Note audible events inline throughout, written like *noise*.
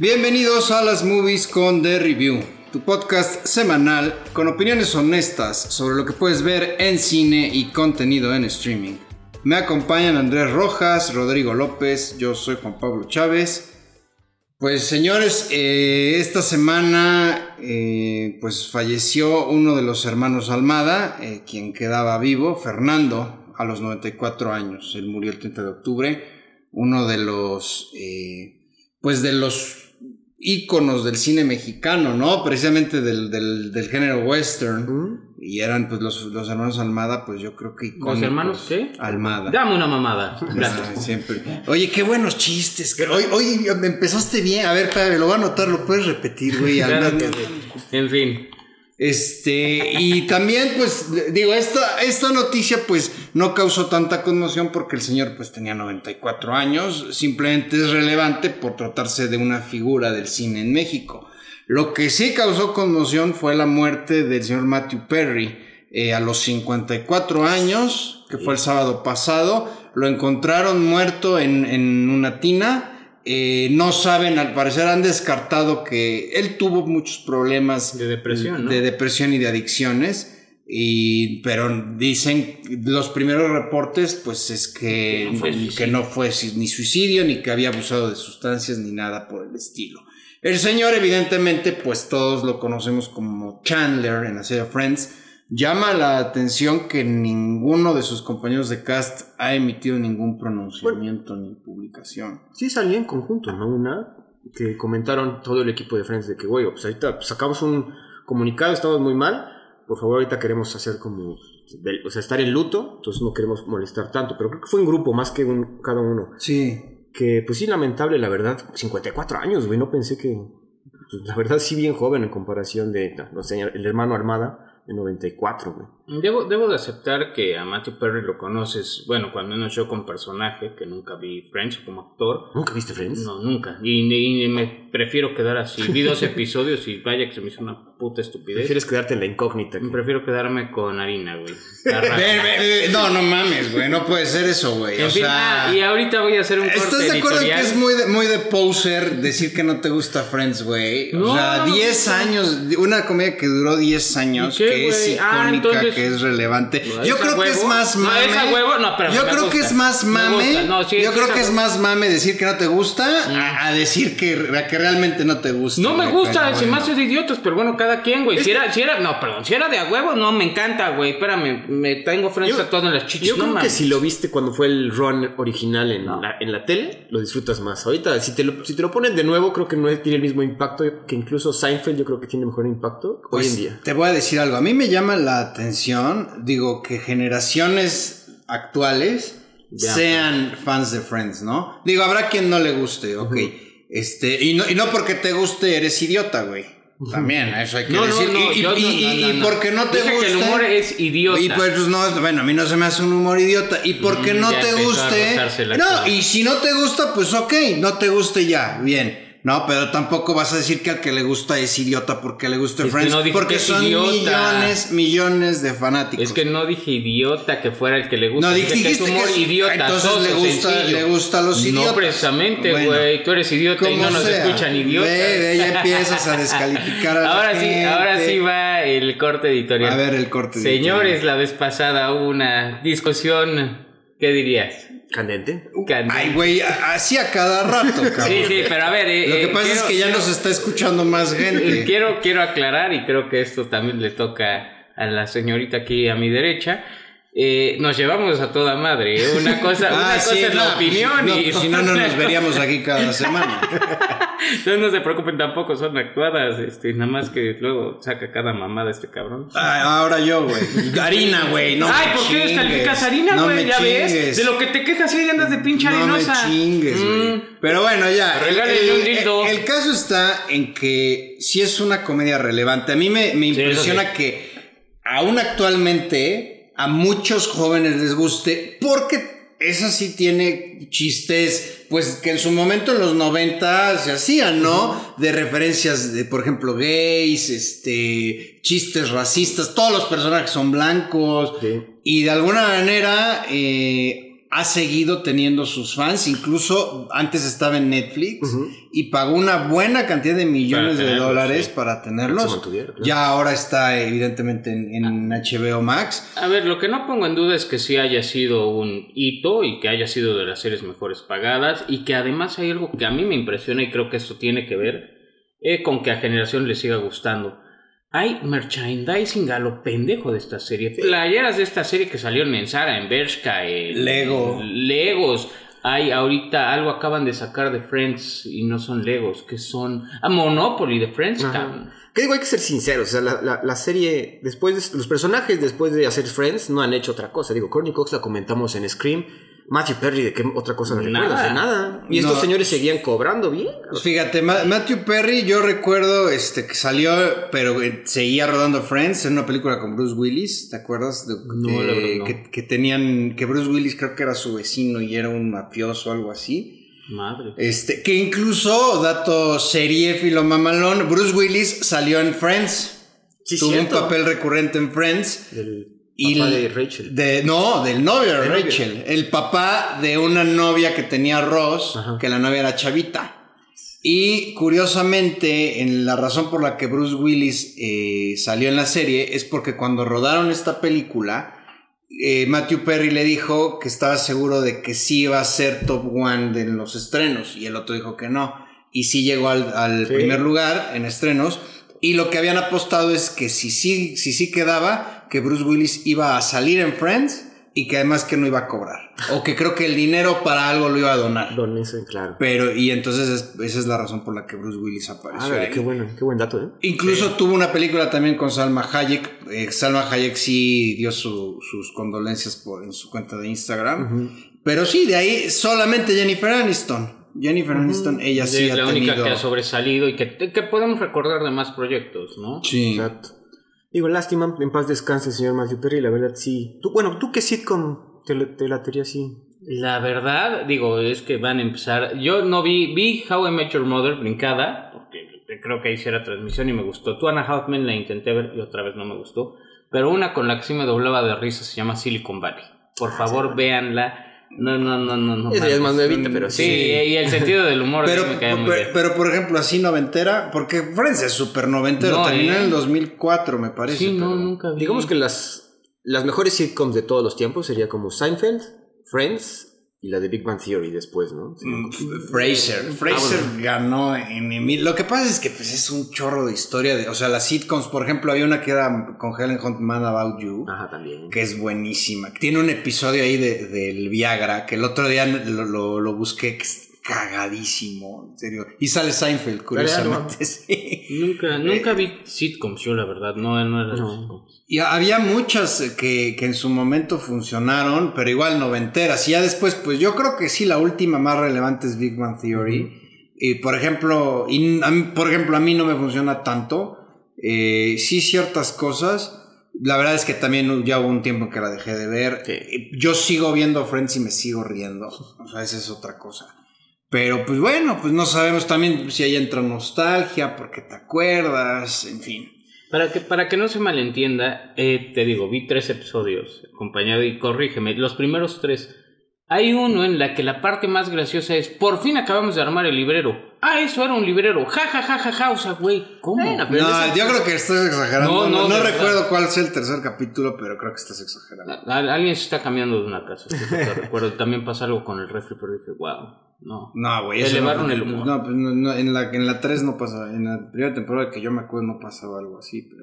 Bienvenidos a las movies con The Review, tu podcast semanal con opiniones honestas sobre lo que puedes ver en cine y contenido en streaming. Me acompañan Andrés Rojas, Rodrigo López, yo soy Juan Pablo Chávez. Pues señores, eh, esta semana eh, pues falleció uno de los hermanos Almada, eh, quien quedaba vivo, Fernando, a los 94 años. Él murió el 30 de octubre, uno de los pues de los íconos del cine mexicano, ¿no? Precisamente del, del, del género western. Y eran pues los, los, hermanos Almada, pues yo creo que icónicos. ¿Los hermanos qué? Almada. Dame una mamada. *laughs* Gracias. Ah, siempre. Oye, qué buenos chistes. Hoy, hoy empezaste bien. A ver, padre, lo voy a anotar, lo puedes repetir, güey. *laughs* Claro. En fin. Este, y también, pues, digo, esta, esta noticia, pues, no causó tanta conmoción porque el señor, pues, tenía 94 años. Simplemente es relevante por tratarse de una figura del cine en México. Lo que sí causó conmoción fue la muerte del señor Matthew Perry eh, a los 54 años, que fue el sábado pasado. Lo encontraron muerto en, en una tina. Eh, no saben, al parecer han descartado que él tuvo muchos problemas de depresión, ¿no? de depresión y de adicciones. Y, pero dicen los primeros reportes, pues es que no fue, que no fue ni suicidio, ni que había abusado de sustancias, ni nada por el estilo. El señor, evidentemente, pues todos lo conocemos como Chandler en la serie Friends. Llama la atención que ninguno de sus compañeros de cast ha emitido ningún pronunciamiento bueno, ni publicación. Sí salía en conjunto, ¿no? Una que comentaron todo el equipo de Friends de que, güey, pues ahorita sacamos un comunicado, estamos muy mal, por favor ahorita queremos hacer como, o sea, estar en luto, entonces no queremos molestar tanto, pero creo que fue un grupo más que un, cada uno. Sí que pues sí, lamentable, la verdad, 54 años, güey, no pensé que, pues, la verdad sí bien joven en comparación de, no sé, el hermano Armada de 94, güey. Debo, debo de aceptar que a Matthew Perry lo conoces, bueno, cuando menos yo con personaje, que nunca vi Friends como actor. ¿Nunca viste Friends? No, nunca, y, y me prefiero quedar así, vi dos *laughs* episodios y vaya que se me hizo una puta estupidez. Prefieres quedarte en la incógnita. Que... Prefiero quedarme con harina, güey. *laughs* no, no mames, güey. No puede ser eso, güey. O fin, sea, ah, y ahorita voy a hacer un corte ¿Estás de acuerdo editorial? que es muy de, muy de poser decir que no te gusta Friends, güey? No, o sea, no, 10 no. años, una comedia que duró 10 años, ¿Y qué, que es güey? icónica, Ah, entonces- que es relevante. No, Yo ¿es creo que es más No, mame. ¿es a huevo? No, pero Yo creo que es más Me mame. No, sí, yo sí creo que es más mame decir que no te gusta a, a decir que, a que realmente no te gusta. No me güey, gusta, se me bueno. hace de idiotas, pero bueno, cada quien, güey. Si era, si era, no, perdón, si era de a huevo, no, me encanta, güey. Espérame, me tengo frente Yo- a todo en las chichis. Yo no creo que mames. si lo viste cuando fue el run original en, No. la, en la tele, lo disfrutas más. Ahorita, si te, lo, si te lo ponen de nuevo, creo que no tiene el mismo impacto que incluso Seinfeld, yo creo que tiene mejor impacto Pues, hoy en día. Te voy a decir algo. A mí me llama la atención, digo, que generaciones actuales Vean sean fans de Friends, ¿no? Digo, habrá quien no le guste, ok. Este, y no, y no porque te guste eres idiota, güey. También, eso hay que No, no, decir. no, y- no, y- no, y- no, y no. porque no te que guste. el humor es idiota. Y pues, pues, no, bueno, a mí no se me hace un humor idiota. Y porque Mm, no ya te guste. No, y si no te gusta, pues ok, no te guste ya, bien. No, pero tampoco vas a decir que al que le gusta es idiota porque le gusta Es que Friends. no porque que son idiota. millones, millones de fanáticos. Es que no dije idiota que fuera el que le gusta. no dije dijiste que es que humor es- idiota. entonces soso, le gusta, sencillo. le gusta a los idiotas. No precisamente, Bueno, güey. Tú eres idiota y no nos sea. escuchan idiotas. Ve, ya *laughs* empiezas a descalificar a la ahora sí, gente. ahora sí va el corte editorial. A ver el corte Señores, la vez pasada hubo una discusión. ¿Qué dirías? Candente. Candente. Ay, güey, así a cada rato, cabrón. Sí, sí, pero a ver. eh, Lo que eh, pasa quiero- es que ya quiero- nos está escuchando más gente. *laughs* Quiero, quiero aclarar, y creo que esto también le toca a la señorita aquí a mi derecha. eh, nos llevamos a toda madre. Una cosa, *laughs* una Ah, cosa sí, es la opinión no, y si no, no nos veríamos aquí cada semana. *laughs* Entonces no se preocupen tampoco, son actuadas, este, nada más que luego saca cada mamada este cabrón. Ah, ahora yo, güey. Harina, güey. No Ay, me ¿por qué chingues. descalificas harina, No güey? ya ves. De lo que te quejas y andas de pinche No me arenosa. chingues, güey. Mm. Pero bueno, ya. Regálale un dildo. el caso está en que si es una comedia relevante. A mí me, me impresiona sí. que aún actualmente a muchos jóvenes les guste porque esa sí tiene chistes, pues que en su momento en los 90 se hacían, ¿no? De referencias de, por ejemplo, gays, este, chistes racistas, todos los personajes son blancos. Sí. Y de alguna manera, eh, ha seguido teniendo sus fans, incluso antes estaba en Netflix y pagó una buena cantidad de millones de dólares sí. para tenerlos. claro. Ya ahora está evidentemente en, en HBO Max. A ver, lo que no pongo en duda es que sí haya sido un hito y que haya sido de las series mejores pagadas y que además hay algo que a mí me impresiona y creo que esto tiene que ver eh, con que a generación le siga gustando. Hay merchandising a lo pendejo de esta serie. Playeras de esta serie que salieron en Zara, en Bershka, en Lego. Legos. Hay ahorita algo acaban de sacar de Friends y no son Legos, que son... Ah, Monopoly de Friends. Que digo, hay que ser sinceros. O sea, la, la- la serie, después de, los personajes después de hacer Friends no han hecho otra cosa. Digo, Courtney Cox la comentamos en Scream. Matthew Perry, ¿de qué otra cosa me Nada. recuerdas? De nada. Y estos No. señores seguían cobrando bien. Pues fíjate, Ma- Matthew Perry, yo recuerdo este que salió, pero eh, seguía rodando Friends en una película con Bruce Willis, ¿te acuerdas? De- No, de- la verdad no. que, que tenían, que Bruce Willis creo que era su vecino y era un mafioso o algo así. Madre. Este, que incluso, dato serie filomamalón, Bruce Willis salió en Friends. Sí, Tuvo cierto. un papel recurrente en Friends. Del Y papá de Rachel. de- no, del novio de novio. Rachel. El papá de una novia que tenía Ross, Ajá. que la novia era chavita. Y curiosamente, en la razón por la que Bruce Willis eh, salió en la serie es porque cuando rodaron esta película, eh, Matthew Perry le dijo que estaba seguro de que sí iba a ser top one de los estrenos y el otro dijo que no. Y sí llegó al, al Sí. primer lugar en estrenos. Y lo que habían apostado es que si sí, si sí quedaba, que Bruce Willis iba a salir en Friends y que además que no iba a cobrar. O que creo que el dinero para algo lo iba a donar. Don Mason, claro. Pero, y entonces es- esa es la razón por la que Bruce Willis apareció. Ah, ahí. qué bueno, qué buen dato, ¿eh? Incluso tuvo una película también con Salma Hayek. Eh, Salma Hayek sí dio su- sus condolencias por, en su cuenta de Instagram. Pero sí, de ahí solamente Jennifer Aniston. Jennifer Aniston, ella sí es ha la única tenido... que ha sobresalido y que, que podemos recordar de más proyectos, ¿no? Sí. Exacto. Digo, lástima, en paz descanse señor Matthew Perry, la verdad sí. Tú, bueno, ¿tú qué sitcom te, te latería así? La verdad, digo, es que van a empezar. Yo no vi, vi How I Met Your Mother brincada, porque creo que hiciera transmisión y me gustó. Tú, Anna Halfman, la intenté ver y otra vez no me gustó. Pero una con la que sí me doblaba de risa se llama Silicon Valley. Por favor, véanla. No, no, no, no, no. Ya es más nuevita, pero Sí, sí. y el sentido del humor *laughs* Pero, sí me cae muy pero, bien. pero, por ejemplo, así noventera, porque Friends es súper noventero, No, terminó eh. en el 2004, me parece. Sí, no, nunca vi. Digamos que las, las mejores sitcoms de todos los tiempos sería como Seinfeld, Friends y la de Big Bang Theory después, ¿no? Sí. Mm, Fraser. Fraser ganó en Emil. Lo que pasa es que pues, es un chorro de historia. De, o sea, las sitcoms, por ejemplo, había una que era con Helen Hunt Man About You. Ajá, también. Que es buenísima. Tiene un episodio ahí de- del Viagra que el otro día lo, lo- lo busqué, que cagadísimo. En serio. Y sale Seinfeld, curiosamente. *laughs* sí. Nunca, nunca vi sitcoms, yo la verdad. No, no era No. sitcoms. Y había muchas que, que en su momento funcionaron, pero igual noventeras. Y ya después, pues yo creo que sí, la última más relevante es Big Bang Theory. Y por ejemplo, y a mí- por ejemplo, a mí no me funciona tanto. Eh, sí, ciertas cosas. La verdad es que también ya hubo un tiempo en que la dejé de ver. Sí. Yo sigo viendo Friends y me sigo riendo. O sea, esa es otra cosa. Pero pues bueno, pues no sabemos también si ahí entra nostalgia, porque te acuerdas, en fin. Para que, para que no se malentienda, eh, te digo, vi tres episodios, acompañado y corrígeme, los primeros tres. Hay uno en la que la parte más graciosa es, por fin acabamos de armar el librero. Ah, eso era un librero. Ja, ja, ja, ja, ja. O sea, güey, ¿cómo? No, esa- yo creo que estás exagerando. No, No, no, recuerdo cuál es el tercer capítulo, pero creo que estás exagerando. A- a- alguien se está cambiando de una casa, *laughs* recuerdo. También pasa algo con el refri, pero dije, wow, no. No, güey. eso Elevaron no, el humor. No, pues no, no, en, la, en la 3 no pasaba. En la primera temporada que yo me acuerdo no pasaba algo así, pero.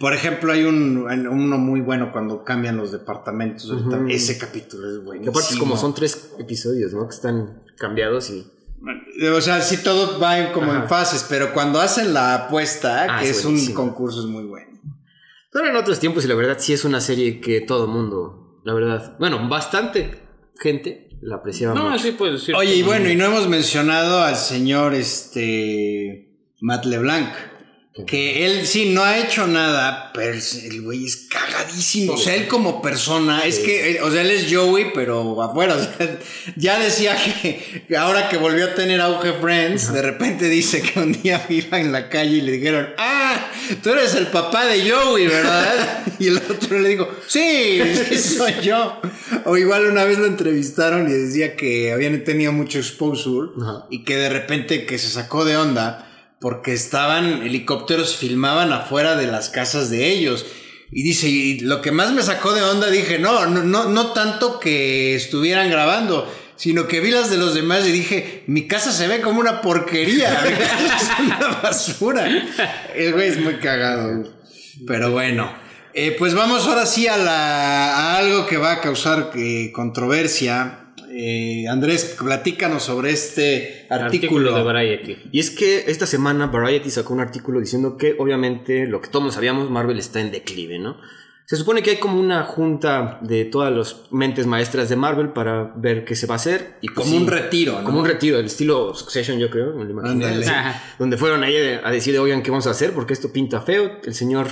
Por ejemplo, hay un, uno muy bueno cuando cambian los departamentos. Ujú. Ese capítulo es Que buenísimo. aparte es como son tres episodios, ¿no? Que están cambiados y... O sea, sí, todo va como Ajá. en fases, pero cuando hacen la apuesta, Ah, que es es un concurso, es muy bueno. Pero en otros tiempos y la verdad sí es una serie que todo mundo, la verdad, bueno, bastante gente la apreciaba No, mucho. así puedes decir. Oye, y bueno, y no hemos mencionado al señor este Matt LeBlanc. Que él sí no ha hecho nada, pero el güey es cagadísimo. O sea, él como persona, es que, eh, o sea, él es Joey, pero afuera. *laughs* O sea, ya decía que ahora que volvió a tener auge Friends, de repente dice que un día *laughs* iba en la calle y le dijeron, ah, tú eres el papá de Joey, ¿verdad? *laughs* Y el otro le dijo, sí, sí soy yo. O igual una vez lo entrevistaron y decía que habían tenido mucho exposure Ajá. y que de repente que se sacó de onda porque estaban helicópteros filmaban afuera de las casas de ellos. Y dice, y lo que más me sacó de onda, dije, no, no, no, no tanto que estuvieran grabando, sino que vi las de los demás y dije, mi casa se ve como una porquería, es una basura. El güey es muy cagado. Pero bueno, eh, pues vamos ahora sí a, la, a algo que va a causar eh, controversia. Eh, Andrés, platícanos sobre este artículo. Artículo de Variety. Y es que esta semana Variety sacó un artículo diciendo que obviamente lo que todos sabíamos, Marvel está en declive, ¿no? Se supone que hay como una junta de todas las mentes maestras de Marvel para ver qué se va a hacer. Y pues Como sí, un retiro, ¿no? Como un retiro, del estilo Succession, yo creo, me lo. Donde fueron ahí a decir, oigan, ¿qué vamos a hacer? Porque esto pinta feo. El señor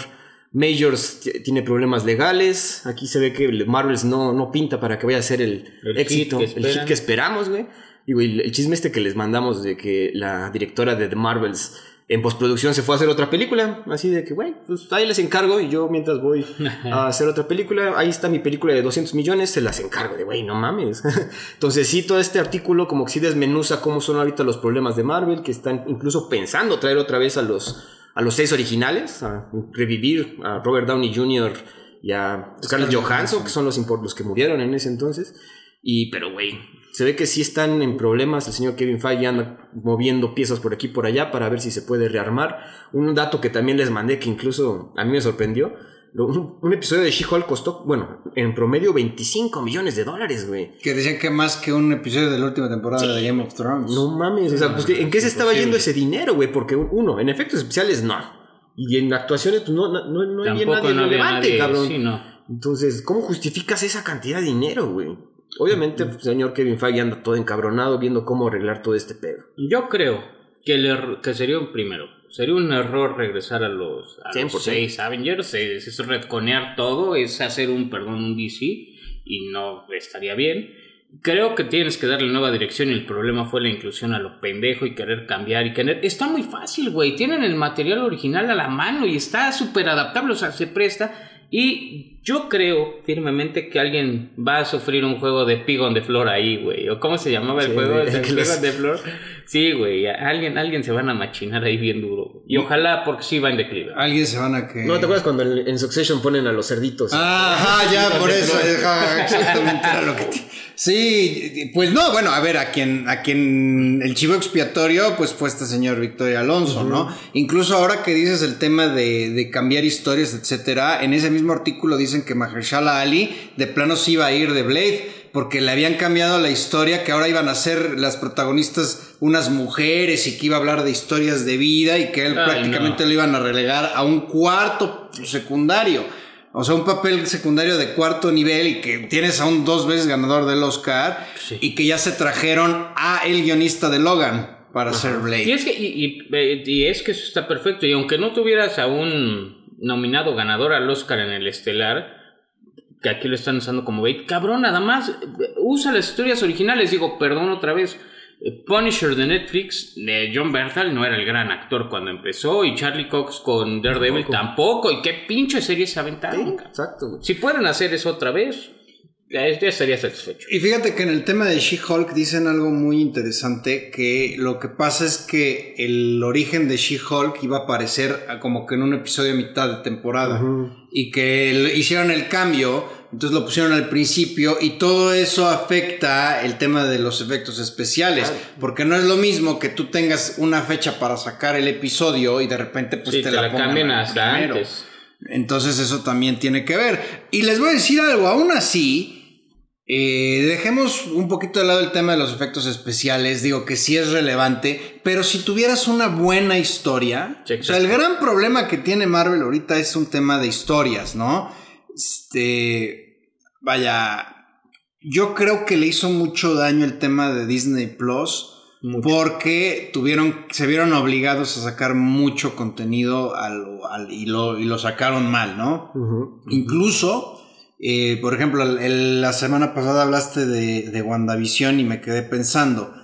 Majors tiene problemas legales. Aquí se ve que el Marvels no, no pinta para que vaya a ser el, éxito, el hit que esperamos, güey. Y el chisme este que les mandamos de que la directora de The Marvels en postproducción se fue a hacer otra película. Así de que, güey, pues ahí les encargo y yo mientras voy *laughs* a hacer otra película, ahí está mi película de 200 millones, se las encargo. De, güey, no mames. *laughs* Entonces sí, todo este artículo como que sí desmenuza cómo son ahorita los problemas de Marvel, que están incluso pensando traer otra vez a los, a los seis originales, a revivir a Robert Downey Jr. y a Scarlett Johansson, que son los, los que murieron en ese entonces. Y, pero, güey, se ve que sí están en problemas. El señor Kevin Feige anda moviendo piezas por aquí y por allá para ver si se puede rearmar. Un dato que también les mandé que incluso a mí me sorprendió. Un, un episodio de She-Hulk costó, bueno, en promedio 25 millones de dólares, güey. Que decían que más que un episodio de la última temporada de Game of Thrones. No mames, o sea, pues, ¿en qué se estaba yendo ese dinero, güey? Porque uno, en efectos especiales no. Y en actuaciones, pues no, no, no, no había Tampoco nadie no relevante, nadie. cabrón. Sí, no. Entonces, ¿cómo justificas esa cantidad de dinero, güey? Obviamente, el señor Kevin Feige anda todo encabronado viendo cómo arreglar todo este pedo. Yo creo que, erro- que sería un primero. Sería un error regresar a los, a los 100%. seis Avengers. Es, es retconear todo, es hacer un, perdón, un DC. Y no estaría bien. Creo que tienes que darle nueva dirección y el problema fue la inclusión a lo pendejo y querer cambiar y querer... Está muy fácil, güey. Tienen el material original a la mano y está súper adaptable, o sea, se presta. Y yo creo firmemente que alguien va a sufrir un juego de Pig on the Floor ahí, güey. ¿O cómo se llamaba el Sí, juego? *laughs* de- ¿El que Pig on the Floor? Sí, güey. Alguien, alguien se van a machinar ahí bien duro. güey. Y ojalá porque sí va en declive. Alguien se van a que. ¿No te acuerdas cuando en, en Succession ponen a los cerditos? Ajá, ya, *laughs* por eso. exactamente era lo que. te- Sí, pues no, bueno, a ver, a quien, a quien el chivo expiatorio, pues fue este señor Victoria Alonso, ¿no? Incluso ahora que dices el tema de, de cambiar historias, etcétera, en ese mismo artículo dicen que Mahershala Ali de plano sí iba a ir de Blade, porque le habían cambiado la historia, que ahora iban a ser las protagonistas unas mujeres y que iba a hablar de historias de vida y que él Ay, prácticamente no. lo iban a relegar a un cuarto secundario. O sea, un papel secundario de cuarto nivel y que tienes a un dos veces ganador del Oscar Sí. y que ya se trajeron a el guionista de Logan para hacer Blade. Y es que, y, y- y es que eso está perfecto. Y aunque no tuvieras a un nominado ganador al Oscar en el estelar, que aquí lo están usando como bait, cabrón, nada más usa las historias originales. Digo, perdón otra vez. eh, Punisher de Netflix, de John Berthal, no era el gran actor cuando empezó. Y Charlie Cox con Daredevil tampoco. ¿Y qué pinche serie se aventaron? cabrón? Exacto. Si pueden hacer eso otra vez, ya, ya estaría satisfecho. Y fíjate que en el tema de She-Hulk dicen algo muy interesante, que lo que pasa es que el origen de She-Hulk iba a aparecer como que en un episodio a mitad de temporada y que hicieron el cambio, entonces lo pusieron al principio y todo eso afecta el tema de los efectos especiales, porque no es lo mismo que tú tengas una fecha para sacar el episodio y de repente pues Sí, te, te la, la cambian hasta primero. antes. Entonces eso también tiene que ver. Y les voy a decir algo, aún así, eh, dejemos un poquito de lado el tema de los efectos especiales, digo que sí es relevante, pero si tuvieras una buena historia, Sí, o sea, el gran problema que tiene Marvel ahorita es un tema de historias, ¿no? Este, vaya, yo creo que le hizo mucho daño el tema de Disney Plus. Mucho. Porque tuvieron, se vieron obligados a sacar mucho contenido al- al- y, lo, y lo sacaron mal, ¿no? Incluso, eh, por ejemplo, el- el- la semana pasada hablaste de, de WandaVision y me quedé pensando.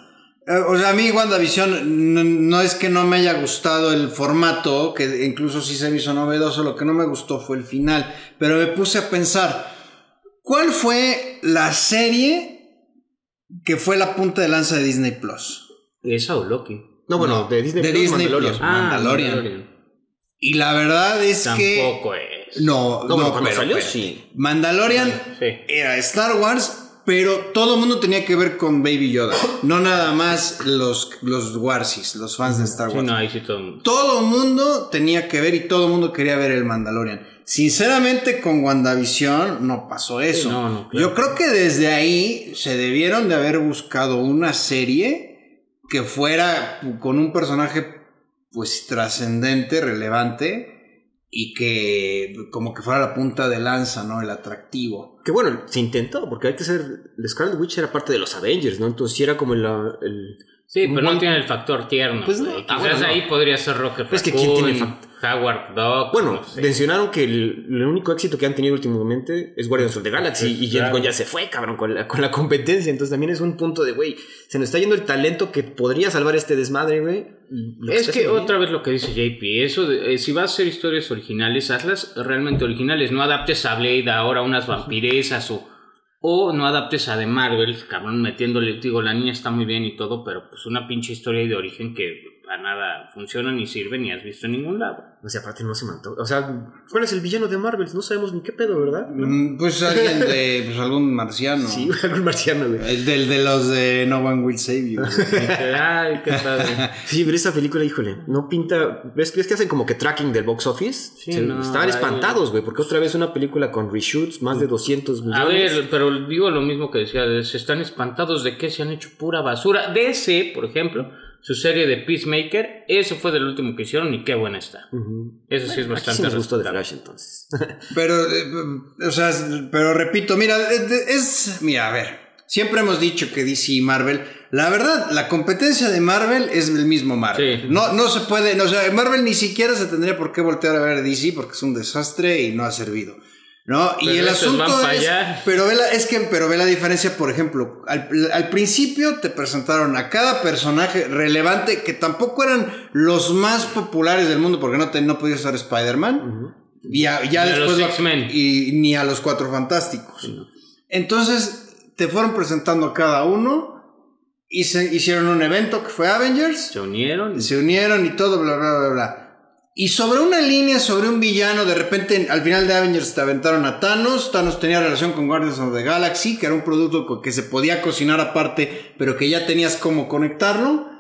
Eh, O sea, a mí WandaVision no, no es que no me haya gustado el formato, que incluso sí se me hizo novedoso, lo que no me gustó fue el final. Pero me puse a pensar, ¿cuál fue la serie que fue la punta de lanza de Disney Plus? Esa o Loki. No, bueno, No, de Disney, de Plus, Disney Mandalorian. Plus. Mandalorian. Y la verdad es que... Tampoco es. No, No, no, cuando pero, salió, espérate. sí. Mandalorian Sí. era Star Wars, pero todo el mundo tenía que ver con Baby Yoda. No nada más los, los Warsis, los fans de Star Sí, Wars. no, ahí sí todo. Todo el mundo tenía que ver y todo el mundo quería ver el Mandalorian. Sinceramente, con WandaVision no pasó eso. no, no, claro. Yo creo que desde ahí se debieron de haber buscado una serie que fuera con un personaje pues trascendente, relevante y que como que fuera la punta de lanza, ¿no? El atractivo. Que bueno, se intentó, porque hay que ser. El Scarlet Witch era parte de los Avengers, ¿no? Entonces sí era como el. el- Sí, pero no tiene el factor tierno. Pues no. Ah, Quizás bueno, no. ahí podría ser Rocket Pues que ¿quién tiene Raccoon, Howard. Bueno, no sé. mencionaron que el, el único éxito que han tenido últimamente es Guardians of the Galaxy Pues, y James claro. Gunn ya se fue, cabrón, con la, con la competencia. Entonces también es un punto de, güey, se nos está yendo el talento que podría salvar este desmadre, güey. y Es que bien. otra vez lo que dice JP, eso de, eh, si vas a hacer historias originales, hazlas realmente originales, no adaptes a Blade ahora a unas vampiresas o, o no adaptes a de Marvel, cabrón, metiéndole, digo, la niña está muy bien y todo, pero pues una pinche historia de origen que para nada funciona ni sirve ni has visto en ningún lado. O sea, aparte no se mató. O sea, ¿cuál es el villano de Marvel? No sabemos ni qué pedo, ¿verdad? Mm, Pues alguien de, pues algún marciano. Sí, *laughs* algún marciano, güey. El del de los de No One Will Save You. *laughs* Ay, qué padre. *laughs* Sí, pero esa película, híjole, no pinta. ¿Ves, ves que hacen como que tracking del box office? Sí, Se- no, estaban espantados, güey, porque otra vez una película con reshoots, más de 200 millones. A ver, pero digo lo mismo que decía, se están espantados de que se han hecho pura basura. DC, por ejemplo, su serie de Peacemaker, eso fue del último que hicieron y qué buena está. Eso sí es Aquí bastante sí nos gustó de. Flash, entonces. *laughs* Pero, eh, o sea, pero repito, mira, es, es- mira, a ver, siempre hemos dicho que DC y Marvel, la verdad, la competencia de Marvel es el mismo Marvel. Sí. No, no se puede, no, o sea, Marvel ni siquiera se tendría por qué voltear a ver a DC porque es un desastre y no ha servido. ¿No? y el asunto es, pero ve la, es que, pero ve la diferencia, por ejemplo, al, al principio te presentaron a cada personaje relevante que tampoco eran los más populares del mundo porque no, te, no podía usar Spider-Man. Y ya, ya Ni a después los lo- X-Men. y ni a los cuatro fantásticos. Entonces te fueron presentando a cada uno y se hicieron un evento que fue Avengers, Se unieron. se unieron y todo, bla, bla, bla, bla. Y sobre una línea, sobre un villano, de repente al final de Avengers te aventaron a Thanos. Thanos tenía relación con Guardians of the Galaxy, que era un producto que se podía cocinar aparte, pero que ya tenías cómo conectarlo.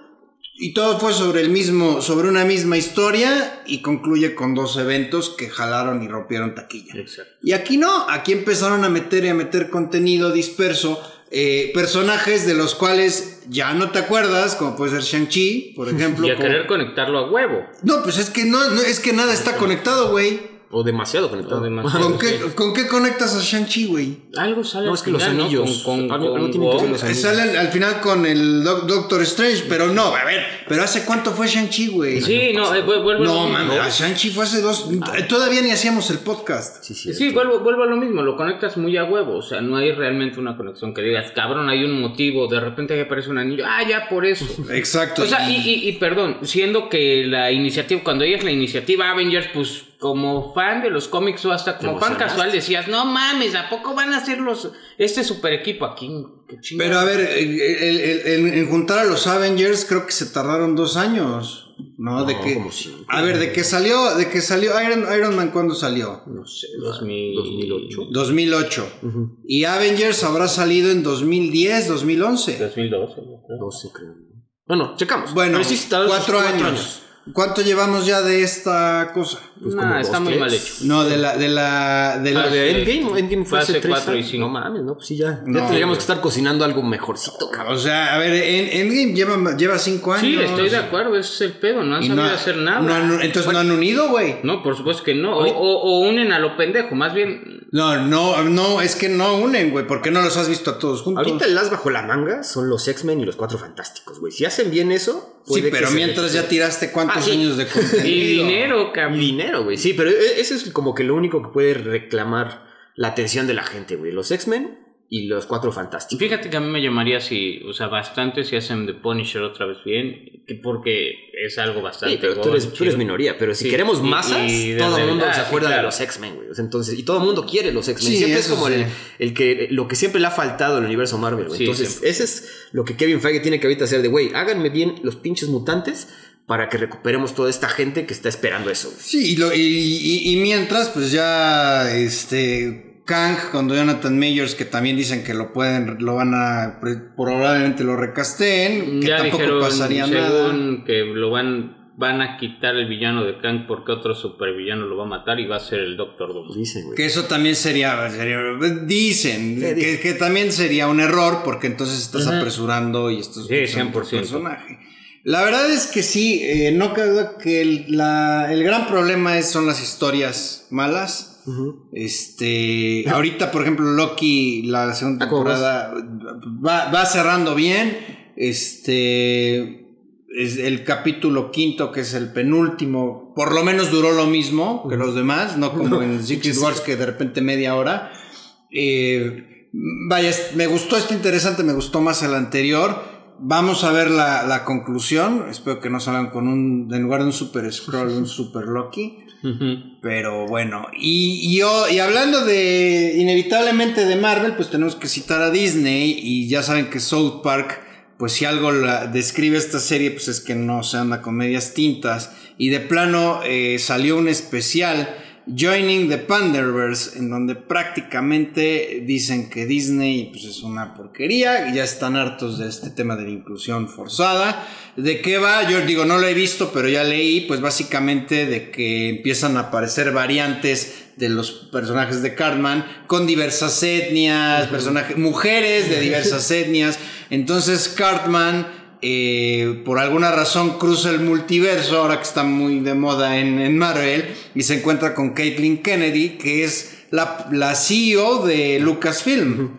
Y todo fue sobre el mismo, sobre una misma historia y concluye con dos eventos que jalaron y rompieron taquilla. Exacto. Y aquí no, aquí empezaron a meter y a meter contenido disperso, eh, personajes de los cuales ya no te acuerdas, como puede ser Shang-Chi, por *laughs* ejemplo. Y a como- querer conectarlo a huevo. No, pues es que no, no, es que nada está conectado, güey. O demasiado conectado. O demasiado. ¿Con qué, ¿Con qué conectas a Shang-Chi, güey? Algo sale No, al es que los final, ¿no? anillos. Con, con, Algo- algo con tiene que ver los anillos. Salen al final con el Doc- Doctor Strange, pero no, a ver, pero ¿hace cuánto fue Shang-Chi, güey? Sí, no, eh, vu- vuelvo a lo No, mismo. mames, a Shang-Chi fue hace dos... eh, Todavía ni hacíamos el podcast. Sí, sí. Sí, vuelvo, vuelvo a lo mismo, lo conectas muy a huevo, o sea, no hay realmente una conexión que digas, cabrón, hay un motivo, de repente ahí aparece un anillo, ah, ya por eso. *laughs* Exacto. O sea, y- y, y, y perdón, siendo que la iniciativa, cuando ella es la iniciativa Avengers, pues como fan de los cómics o hasta como fan casual decías, no mames, ¿a poco van a ser los, este super equipo aquí? Qué. Pero a ver, en juntar a los Avengers creo que se tardaron dos años, ¿no? de que, a ver, de que salió, de que salió Iron, Iron Man, ¿cuándo salió? No sé. 2000 2008. 2008. Ujú. Y Avengers habrá salido en 2010, 2011. 2012, yo creo. 12, creo. Bueno, checamos. Bueno, sí cuatro, sus años. ¿Cuánto llevamos ya de esta cosa? Pues Nah, como está dos, muy tres. mal hecho. No, de la, de la, de la, Ah, La de sí. Endgame, Endgame fue hace hace tres cuatro y años. cinco. No mames, no, pues sí, ya. No, ya tendríamos que estar cocinando algo mejorcito, cabrón. O sea, a ver, en Endgame lleva, lleva cinco años. Sí, estoy de acuerdo, ese es el pedo, no han sabido no hacer nada. no han- entonces no han unido, güey. No, por supuesto que no. O, o- o unen a lo pendejo, más bien. No, no, no, es que no unen, güey. ¿Por qué no los has visto a todos juntos? Ahorita el as bajo la manga son los X-Men y los Cuatro Fantásticos, güey. Si hacen bien eso, Sí, puede que pero se mientras ya tiraste cuántos Ah, sí. años de contenido. *laughs* Y dinero, Y cabrón. dinero, güey. Sí, pero e- eso es como que lo único que puede reclamar la atención de la gente, güey. Los X-Men y los cuatro fantásticos. Fíjate que a mí me llamaría si, o sea, bastante si hacen The Punisher otra vez bien, que porque es algo bastante. Sí, pero tú eres, tú eres minoría, pero si Sí, queremos y- masas, y de todo el mundo se sí, acuerda de claro. los X-Men, güey. Entonces, y todo el mundo quiere los X-Men. Sí, siempre es como sí. el, el que, lo que siempre le ha faltado al universo Marvel, güey. Sí, entonces, siempre. ese es lo que Kevin Feige tiene que ahorita hacer de, güey, háganme bien los pinches mutantes para que recuperemos toda esta gente que está esperando eso. Sí, y, lo- y- y- y mientras, pues ya este Kang con Jonathan Majors, que también dicen que lo pueden, lo van a, pre- probablemente lo recasteen, que Ya tampoco dijeron, pasaría nada. que lo van, van a quitar el villano de Kang porque otro supervillano lo va a matar y va a ser el Doctor Doom. Dicen, güey. Que eso también sería, sería- dicen, ¿Qué que, que también sería un error porque entonces estás apresurando y estás Sí, utilizando tu 100%. personaje. La verdad es que sí, eh, no cabe que el, la- el gran problema es, son las historias malas. Este, ahorita, por ejemplo, Loki, la segunda Ah, ¿cómo temporada, va, va cerrando bien. Este, es el capítulo quinto, que es el penúltimo, por lo menos duró lo mismo que los demás, no como en *laughs* Secret Wars, que de repente media hora. Eh, vaya, me gustó este interesante, me gustó más el anterior. Vamos a ver la, la conclusión. Espero que no salgan con un, en lugar de un super scroll, un super Loki. Ujú. Pero bueno, y, y yo, y hablando de inevitablemente de Marvel, pues tenemos que citar a Disney y ya saben que South Park, pues si algo la- describe esta serie, pues es que no se anda con medias tintas. Y de plano eh, salió un especial, Joining the Panderverse, en donde prácticamente dicen que Disney pues es una porquería, ya están hartos de este tema de la inclusión forzada. ¿De qué va? Yo digo, no lo he visto, pero ya leí, pues básicamente de que empiezan a aparecer variantes de los personajes de Cartman con diversas etnias, personajes, mujeres de diversas *laughs* etnias. Entonces Cartman, eh, por alguna razón, cruza el multiverso, ahora que está muy de moda en, en Marvel, y se encuentra con Caitlyn Kennedy, que es la, la CEO de Lucasfilm.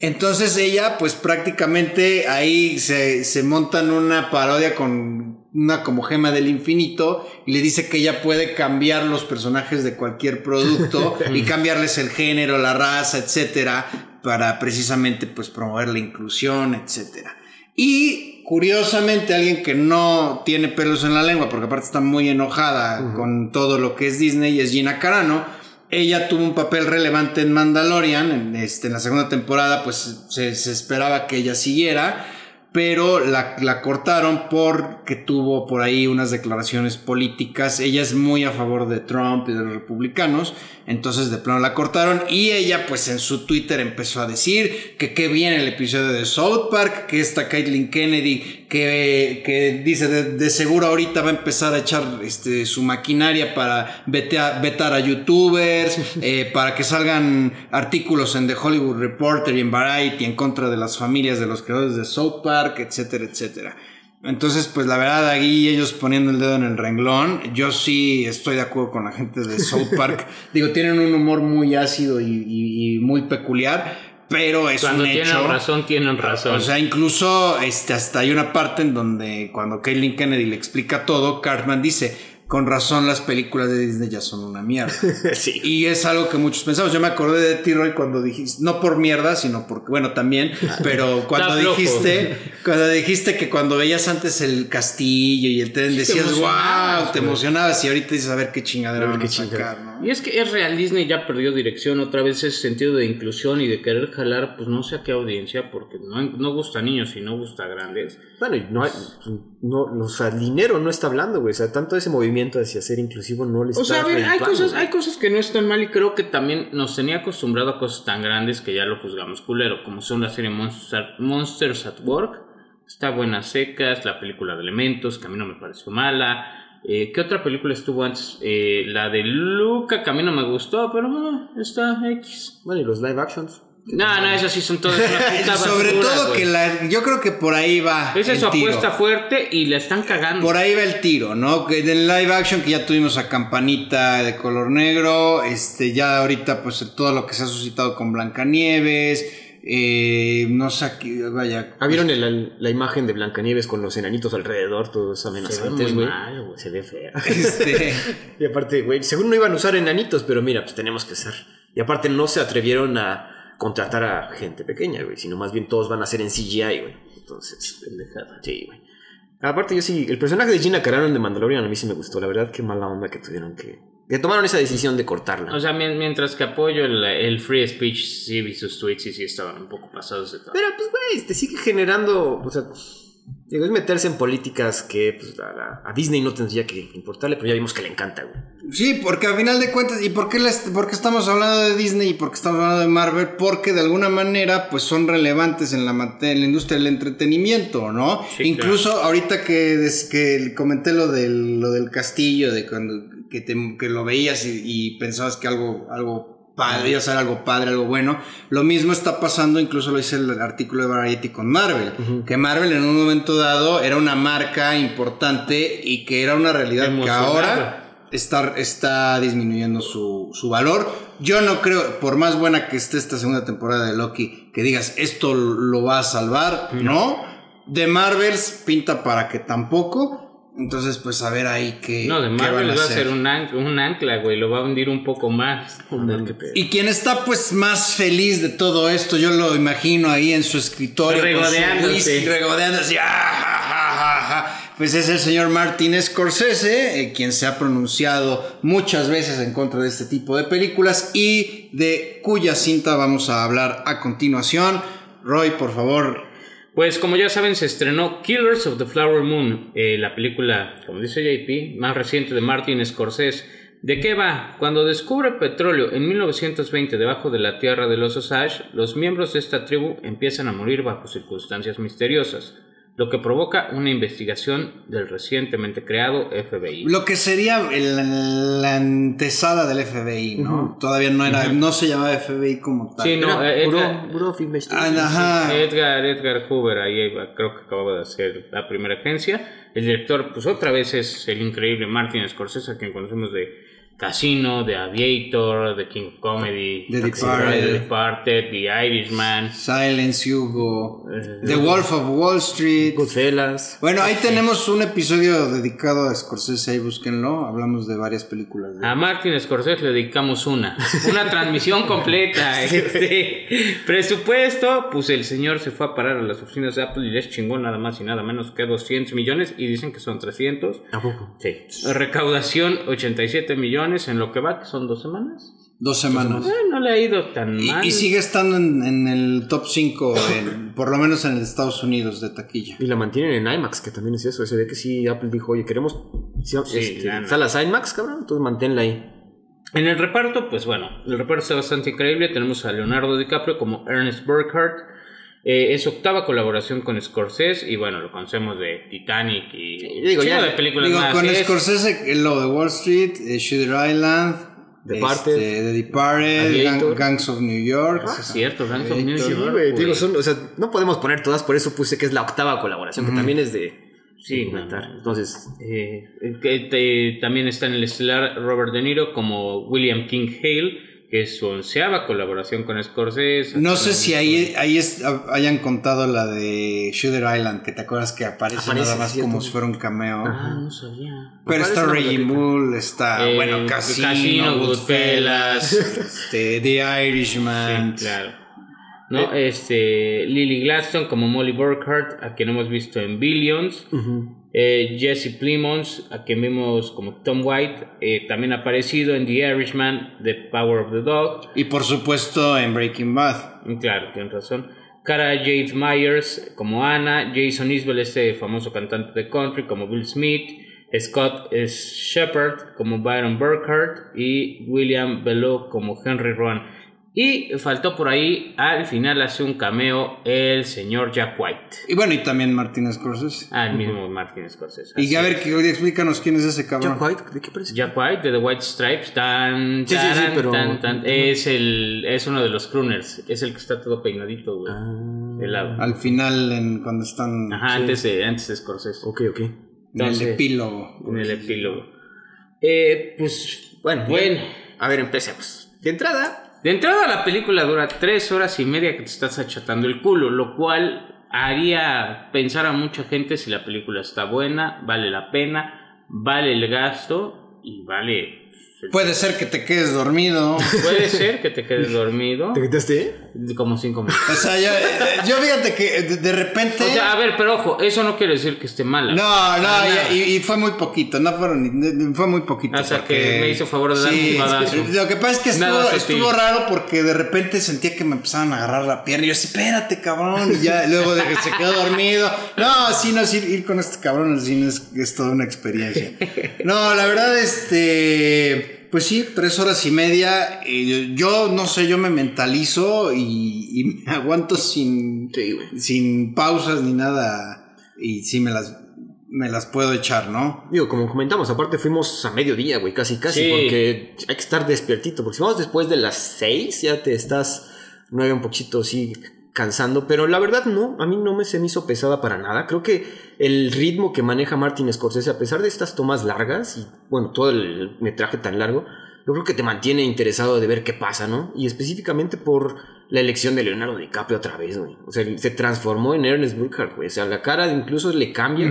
Entonces ella, pues prácticamente ahí se, se montan una parodia con una como gema del infinito y le dice que ella puede cambiar los personajes de cualquier producto *laughs* y cambiarles el género, la raza, etcétera, para precisamente pues promover la inclusión, etcétera. Y curiosamente alguien que no tiene pelos en la lengua, porque aparte está muy enojada con todo lo que es Disney, es Gina Carano. Ella tuvo un papel relevante en Mandalorian, en, este, en la segunda temporada pues se, se esperaba que ella siguiera, pero la, cortaron porque tuvo por ahí unas declaraciones políticas. Ella es muy a favor de Trump y de los republicanos, entonces de plano la cortaron y ella pues en su Twitter empezó a decir que qué bien el episodio de South Park, que esta Caitlyn Kennedy que, que dice de, de seguro ahorita va a empezar a echar este, su maquinaria para vetea- vetar a youtubers, *laughs* eh, para que salgan artículos en The Hollywood Reporter y en Variety en contra de las familias de los creadores de South Park, etcétera, etcétera. Entonces, pues la verdad, aquí ellos poniendo el dedo en el renglón, yo sí estoy de acuerdo con la gente de South Park. *laughs* Digo, tienen un humor muy ácido y, y- y muy peculiar, pero es Cuando un tienen hecho. razón, tienen razón. O sea, incluso este, hasta hay una parte en donde cuando Caitlyn Kennedy le explica todo, Cartman dice, con razón las películas de Disney ya son una mierda. *laughs* sí. y es algo que muchos pensamos. Yo me acordé de ti, Roy, cuando dijiste, no por mierda, sino porque, bueno, también, *laughs* pero cuando dijiste, *laughs* cuando dijiste que cuando veías antes el castillo y el tren decías, wow, te emocionabas y ahorita dices, a ver qué chingadera A ver a qué sacar, ¿no? Y es que es real, Disney ya perdió dirección, otra vez ese sentido de inclusión y de querer jalar, pues no sé a qué audiencia, porque no, no gusta a niños y no gusta a grandes. Bueno, y no, hay- no, o sea, el dinero no está hablando, güey. O sea, tanto ese movimiento hacia ser inclusivo no le está O sea, a ver, hay cosas, güey. hay cosas que no están mal y creo que también nos tenía acostumbrado a cosas tan grandes que ya lo juzgamos culero, como son la serie Monster- Monsters at Work, está buena secas, la película de Elementos, que a mí no me pareció mala. Eh, ¿Qué otra película estuvo antes? Eh, la de Luca, que a mí no me gustó, pero está X. Bueno, y los live actions. No, no, esas sí son todas una *laughs* puta Sobre basura, todo que la, yo creo que por ahí va. Esa es su tiro. apuesta fuerte y la están cagando. Por ahí va el tiro, ¿no? Que del live action que ya tuvimos a Campanita de color negro, este, ya ahorita pues todo lo que se ha suscitado con Blancanieves, eh, no sé, vaya. ¿Ah, vieron el- la imagen de Blancanieves con los enanitos alrededor, todos amenazantes, güey? Se ve fea. Este, *laughs* y aparte, güey, según no iban a usar enanitos, pero mira, pues tenemos que ser. Y aparte no se atrevieron a, contratar a gente pequeña, güey, sino más bien todos van a ser en CGI, güey. Entonces, pendejada. Sí, güey. Aparte, yo sí, el personaje de Gina Carano de Mandalorian a mí sí me gustó. La verdad, qué mala onda que tuvieron que. Que tomaron esa decisión de cortarla. O sea, mien- mientras que apoyo el, el free speech, sí vi sus tweets y sí estaban un poco pasados de todo. Pero, pues, güey, te sigue generando. O sea, digo, es meterse en políticas que pues, a, la- a Disney no tendría que importarle, pero ya vimos que le encanta, güey. Sí, porque al final de cuentas, ¿y por qué, les- por qué estamos hablando de Disney y por qué estamos hablando de Marvel? Porque de alguna manera, pues son relevantes en la, en la industria del entretenimiento, ¿no? Sí, Incluso ahorita que, des- que comenté lo del, lo del castillo, de cuando que, te- que lo veías y, y pensabas que algo, algo padre, iba a ser algo padre, algo bueno. Lo mismo está pasando, incluso lo dice el artículo de Variety con Marvel, que Marvel en un momento dado era una marca importante y que era una realidad que ahora está, está disminuyendo su, su valor. Yo no creo, por más buena que esté esta segunda temporada de Loki, que digas esto lo va a salvar, ¿no? De Marvels pinta para que tampoco. Entonces, pues a ver ahí qué. No, de Marvel va a hacer. ser un, an- un ancla, güey. Lo va a hundir un poco más. Y quien está pues más feliz de todo esto, yo lo imagino ahí en su escritorio. Regodeándose. regodeándose. ah, ja, ja, ja, ja. Pues es el señor Martin Scorsese, eh, quien se ha pronunciado muchas veces en contra de este tipo de películas y de cuya cinta vamos a hablar a continuación. Roy, por favor. Pues como ya saben, se estrenó Killers of the Flower Moon, eh, la película, como dice JP, más reciente de Martin Scorsese. ¿De qué va? Cuando descubre petróleo en 1920 debajo de la tierra de los Osage, los miembros de esta tribu empiezan a morir bajo circunstancias misteriosas, lo que provoca una investigación del recientemente creado FBI. Lo que sería el- la antesada del FBI, ¿no? Todavía no era, no se llamaba FBI como tal. Sí, no, Era eh, Bureau- Edgar- Ah, Investigation. ajá. Edgar, Edgar Hoover, ahí va, creo que acababa de hacer la primera agencia. El director, pues otra vez es el increíble Martin Scorsese, a quien conocemos de Casino, de Aviator, de King of Comedy, The Departed. The Departed, The Irishman. Silence Hugo, Eh, The Wolf of Wall Street. Goodfellas. Bueno, ahí tenemos un episodio dedicado a Scorsese, ahí búsquenlo. Hablamos de varias películas. de- A Martin Scorsese le dedicamos una, una transmisión *laughs* completa. Este presupuesto, pues el señor se fue a parar a las oficinas de Apple y les chingó nada más y nada menos que 200 millones y dicen que son 300. ¿A poco? Sí. Recaudación 87 millones en lo que va, que son dos semanas. Dos semanas. Eh, no le ha ido tan Y, mal. y sigue estando en, en el top 5, por lo menos en Estados Unidos, de taquilla. Y la mantienen en IMAX, que también es eso. Se ve que sí, Apple dijo, oye, queremos sí, este, lana. salas IMAX, cabrón. Entonces manténla ahí. En el reparto, pues bueno, el reparto está bastante increíble. Tenemos a Leonardo DiCaprio como Ernest Burkhardt. Eh, es octava colaboración con Scorsese y bueno, lo conocemos de Titanic y digo, ya- de películas Digo, más. con Es- Scorsese, eh, lo de Wall Street, eh, Shooter Island, Departed. este, The Departed. Gang- Gangs of New York. Ah, es cierto, Gangs of New York, güey, güey. digo, son- o sea, no podemos poner todas, por eso puse que es la octava colaboración, que también es de Sí, no. Entonces, Eh, que te- también está en el estelar Robert De Niro como William King Hale, que es su onceava colaboración con Scorsese. No sé si ahí, ahí es- hayan contado la de Shooter Island, que te acuerdas que aparece, Aparece, nada más cierto. como si fuera un cameo. Ah, no sabía. Pero está Reggie. Bull, está, Eh, bueno, Casino, Casino, Goodfellas, este, The Irishman. Sí, claro. ¿No? Este, Lily Gladstone como Molly Burkhardt, a quien hemos visto en Billions. Eh, Jesse Plimons, a quien vimos como Tom White, eh, también ha aparecido en The Irishman, The Power of the Dog. Y por supuesto en Breaking Bad. Claro, tienes razón. Cara Jade Myers como Anna, Jason Isbell, este famoso cantante de country, como Bill Smith, Scott S. Shepard como Byron Burkhardt y William Belleau como Henry Rowan. Y faltó por ahí, al final hace un cameo el señor Jack White. Y bueno, y también Martin Scorsese. Ah, el mismo Martin Scorsese. Y a ver, que, oye, explícanos quién es ese cabrón. Jack White, ¿de qué parece? Jack White de The White Stripes, tan, Sí, sí, sí, taran, pero- tan, tan, es, el, es uno de los crooners, es el que está todo peinadito, güey. Ah. Al final, en, cuando están Ajá, antes de, antes de Scorsese. ok, ok. en el epílogo. En el epílogo. Eh, pues, Bueno, bueno. A ver, empecemos. De entrada, De entrada la película dura tres horas y media que te estás achatando el culo, lo cual haría pensar a mucha gente si la película está buena, vale la pena, vale el gasto y vale Puede ser que te quedes dormido. Puede *laughs* ser que te quedes dormido. ¿Te quitaste? Como cinco minutos. O sea, yo, yo fíjate que de, de repente. O sea, a ver, pero ojo, eso no quiere decir que esté mala. no, no, y, y fue muy poquito, no fueron, ni- fue muy poquito. O sea, porque- que me hizo favor de darme Sí, un. Lo que pasa es que estuvo raro porque de repente sentía que me empezaban a agarrar la pierna y yo, espérate, cabrón, y ya, *laughs* luego de que se quedó dormido. No, sí, no, sí, ir con este cabrón al cine es, es toda una experiencia. No, la verdad, este, pues sí, tres horas y media. y yo no sé, yo me mentalizo y, y me *laughs* aguanto sin, Sí, sin pausas ni nada. Y sí me las, me las puedo echar, ¿no? Digo, como comentamos, aparte fuimos a mediodía, güey, casi, casi, Sí. porque hay que estar despiertito, porque si vamos después de las 6, ya te estás nueve un poquito, sí, cansando, pero la verdad no, a mí no me se me hizo pesada para nada, creo que el ritmo que maneja Martin Scorsese, a pesar de estas tomas largas, y bueno, todo el metraje tan largo, yo creo que te mantiene interesado de ver qué pasa, ¿no? Y específicamente por la elección de Leonardo DiCaprio otra vez, güey. O sea, se transformó en Ernest Burkhardt, güey. O sea, la cara incluso le cambia.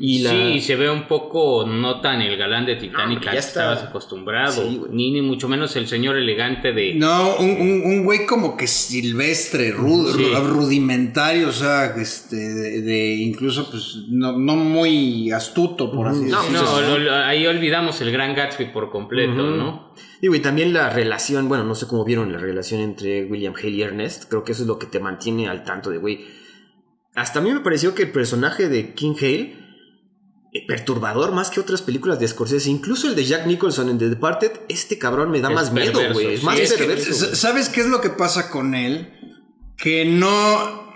Y la... Sí, se ve un poco no tan el galán de Titanic al ya que está. estabas acostumbrado. Sí, güey. ni, ni mucho menos el señor elegante de. No, un, un, un güey como que silvestre, rudo, Sí. rudimentario, o sea, este, de, de incluso, pues, no, no muy astuto, por así No, decirlo. No, lo- lo- ahí olvidamos el gran Gatsby por completo. ¿no? Digo, y también la relación, bueno, no sé cómo vieron la relación entre William Hale y Ernest. Creo que eso es lo que te mantiene al tanto de, güey. Hasta a mí me pareció que el personaje de King Hale, eh, perturbador más que otras películas de Scorsese, incluso el de Jack Nicholson en The Departed, este cabrón me da Es más miedo, güey. Es sí, más es perverso. ¿Sabes qué es lo que pasa con él? Que no...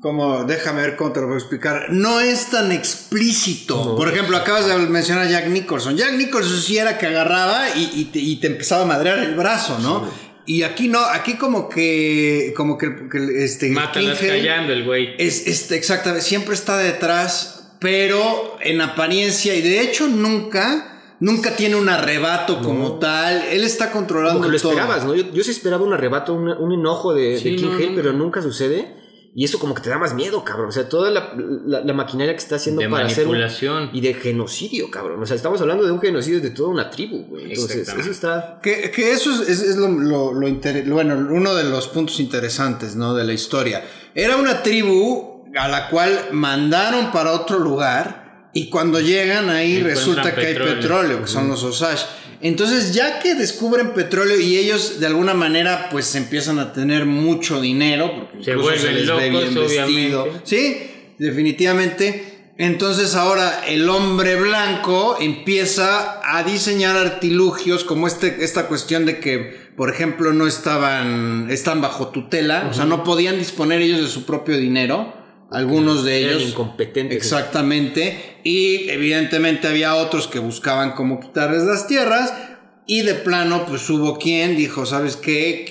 Como, déjame ver cómo te lo voy a explicar. No es tan explícito. No. Por ejemplo, acabas de mencionar a Jack Nicholson. Jack Nicholson sí era que agarraba y, y te, y te empezaba a madrear el brazo, ¿no? Y aquí no, aquí como que, como que, que este, Mátalas callando el güey. Es, este, exactamente, siempre está detrás, pero en apariencia, y de hecho nunca, nunca tiene un arrebato como tal. Él está controlando Como que lo todo. esperabas, ¿no? Yo, yo sí esperaba un arrebato, un, un enojo de, Sí, de King no, Hale, no. pero nunca sucede. Y eso como que te da más miedo, cabrón. O sea, toda la, la- la maquinaria que está haciendo De para hacer un- manipulación. y de genocidio, cabrón. O sea, estamos hablando de un genocidio de toda una tribu, güey. Entonces, eso está... Que, que eso es, es- es lo, lo- lo inter- bueno, uno de los puntos interesantes, ¿no? De la historia. Era una tribu a la cual mandaron para otro lugar y cuando llegan ahí resulta que hay petróleo. petróleo, que son los Osage. Entonces, ya que descubren petróleo y ellos de alguna manera pues empiezan a tener mucho dinero, porque Se incluso vuelven locos, obviamente. Sí, definitivamente. Entonces ahora el hombre blanco empieza a diseñar artilugios como este, esta cuestión de que, por ejemplo, no estaban, están bajo tutela, o sea, no podían disponer ellos de su propio dinero, algunos de Eran ellos. incompetentes. Exactamente. Y evidentemente había otros que buscaban cómo quitarles las tierras. Y de plano, pues hubo quien dijo, ¿sabes qué?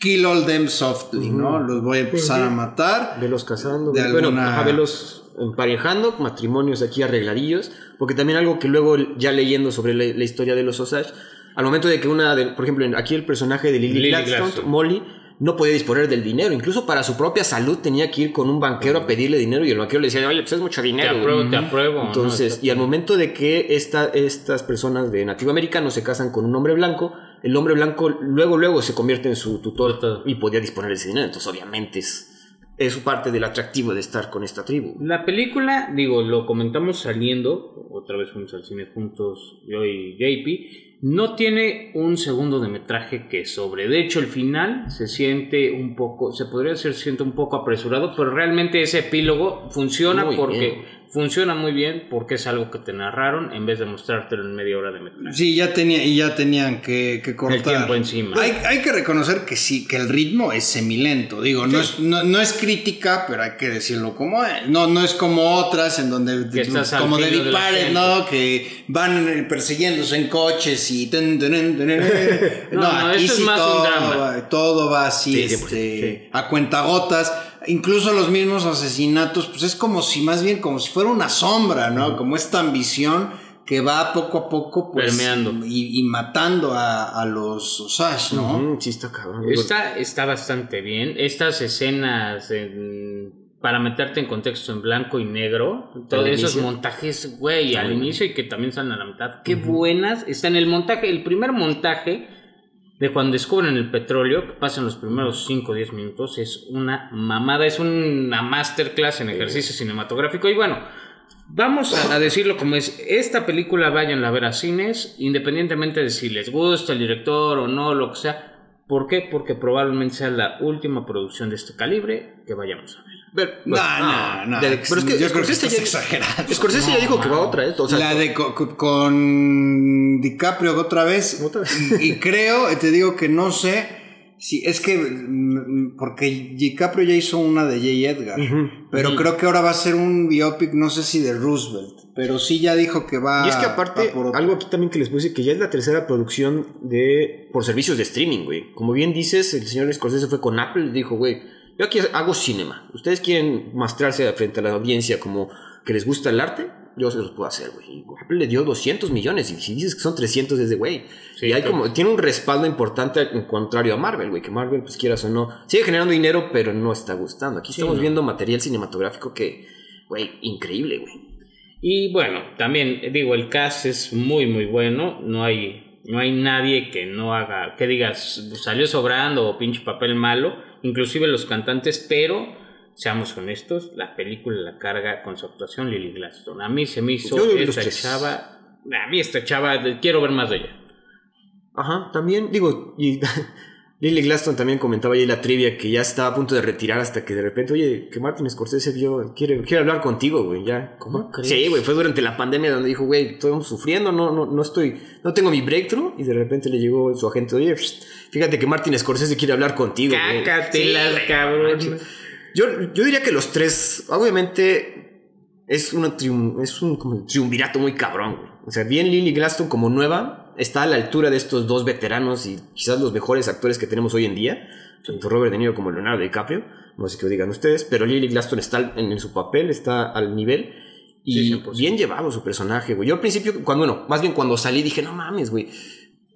Kill all them softly, ¿no? Los voy a empezar a matar. Velos casando. De bueno, alguna- ajá, velos emparejando, matrimonios aquí arregladillos. Porque también algo que luego, ya leyendo sobre la, la historia de los Osage, al momento de que una, de, por ejemplo, en- aquí el personaje de Lily, Lily Gladstone, Gladstone. Molly, no podía disponer del dinero. Incluso para su propia salud tenía que ir con un banquero a pedirle dinero y el banquero le decía, oye, pues es mucho Te dinero. güey". apruebo, te apruebo. ¿no? Entonces, y al momento de que esta, estas personas de nativo americano se casan con un hombre blanco, el hombre blanco luego, luego se convierte en su tutor Tutor. y podía disponer de ese dinero. Entonces, obviamente, es, es parte del atractivo de estar con esta tribu. La película, digo, lo comentamos saliendo, otra vez fuimos al cine juntos, yo y JP, no tiene un segundo de metraje que sobre. De hecho, el final se siente un poco, se podría decir, se siente un poco apresurado, pero realmente ese epílogo funciona Muy porque bien. Funciona muy bien porque es algo que te narraron en vez de mostrártelo en media hora de metraje. Sí, ya tenía, y ya tenían que, que cortar. El tiempo encima. Hay, hay que reconocer que sí, que el ritmo es semilento. Digo, no, es, no, no es crítica, pero hay que decirlo como es. No, no es como otras en donde, Que estás como de asiento. ¿no? Que van persiguiéndose en coches y. tun, tun, tun, tun. *laughs* No, no, esto es más un todo, drama. va- todo va así, Sí, sí, este, a cuentagotas. Incluso los mismos asesinatos, pues es como si, más bien, como si fuera una sombra, ¿no? Como esta ambición que va poco a poco, pues. Permeando. Y, y matando a, a los Osage, ¿no? Ujú, sí, está cabrón. Está, está bastante bien. Estas escenas en- para meterte en contexto en blanco y negro. Todos esos inicio. montajes, güey, al inicio y que también salen a la mitad. Qué buenas. Está en el montaje, el primer montaje de cuando descubren el petróleo, que pasan los primeros 5 o 10 minutos, es una mamada, es una masterclass en ejercicio cinematográfico. Y bueno, vamos a, a decirlo como es, esta película vayan a ver a cines, independientemente de si les gusta el director o no, lo que sea. ¿Por qué? Porque probablemente sea la última producción de este calibre que vayamos a ver. No, pues, no, no. de- pero es que Yo creo que Scorsese estás ya- exagerando. Scorsese ya dijo que va otra, ¿eh? O sea, la de co- co- con DiCaprio otra vez. Otra vez. Y, y creo, te digo que no sé si es que mm, porque DiCaprio ya hizo una de J. Edgar, pero creo que ahora va a ser un biopic, no sé si de Roosevelt, pero sí ya dijo que va. Y es que aparte, algo aquí también que les puse, que ya es la tercera producción de por servicios de streaming, güey. Como bien dices, el señor Scorsese fue con Apple y dijo, güey, yo aquí hago cinema. Ustedes quieren mostrarse frente a la audiencia como que les gusta el arte, yo se los puedo hacer, güey. Apple le dio 200 millones y si dices que son 300 es de, güey. Sí, y hay claro. como, tiene un respaldo importante en contrario a Marvel, güey, que Marvel, pues quieras o no, sigue generando dinero, pero no está gustando. Aquí Sí, estamos no. viendo material cinematográfico que, güey, increíble, güey. Y bueno, también digo, el cast es muy muy bueno, no hay no hay nadie que no haga, que digas, salió sobrando o pinche papel malo, inclusive los cantantes, pero seamos honestos, la película la carga con su actuación Lily Gladstone. A mí se me hizo esta chava, a mí esta chava, quiero ver más de ella. Ajá, también, digo, y *laughs* Lily Glaston también comentaba ahí la trivia que ya estaba a punto de retirar hasta que de repente, oye, que Martin Scorsese vio, quiere, quiere hablar contigo, güey, ya. ¿Cómo crees? Sí, güey, fue durante la pandemia donde dijo, güey, estamos sufriendo, no, no, no estoy, no tengo mi breakthrough, y de repente le llegó su agente, oye, fíjate que Martin Scorsese quiere hablar contigo, güey. Cácatelas, Sí, güey, cabrón. Yo, yo diría que los tres, obviamente, es, una triun- es un como triunvirato muy cabrón, güey. O sea, bien Lily Glaston como nueva, está a la altura de estos dos veteranos y quizás los mejores actores que tenemos hoy en día, tanto Robert De Niro como Leonardo DiCaprio, no sé qué lo digan ustedes, pero Lily Glaston está en, en su papel, está al nivel. Y Sí, 100%. bien llevado su personaje, güey. Yo al principio, cuando, bueno, más bien cuando salí dije, no mames, güey.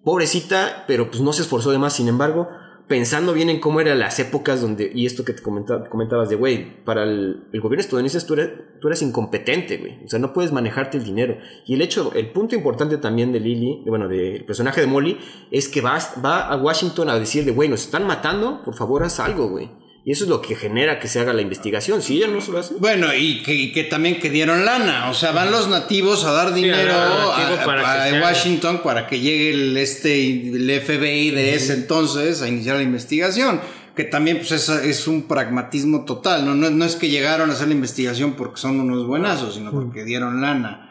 Pobrecita, pero pues no se esforzó de más. Sin embargo, pensando bien en cómo eran las épocas donde, y esto que te comenta- comentabas de, güey, para el, gobierno estadounidense tú eres, tú incompetente, güey. O sea, no puedes manejarte el dinero. Y el hecho, el punto importante también de Lily, de- bueno, del personaje de Molly, es que va, va a Washington a decirle, güey, nos están matando, por favor haz algo, güey. Y eso es lo que genera que se haga la investigación. Si ella no se lo hace. Bueno, y que, y que también que dieron lana, o sea, van los nativos a dar dinero a a, para. Washington para que llegue el, este, el FBI de ese entonces a iniciar la investigación. Que también pues, es, es un pragmatismo total, ¿no? ¿no? no es que llegaron a hacer la investigación porque son unos buenazos, sino porque dieron lana.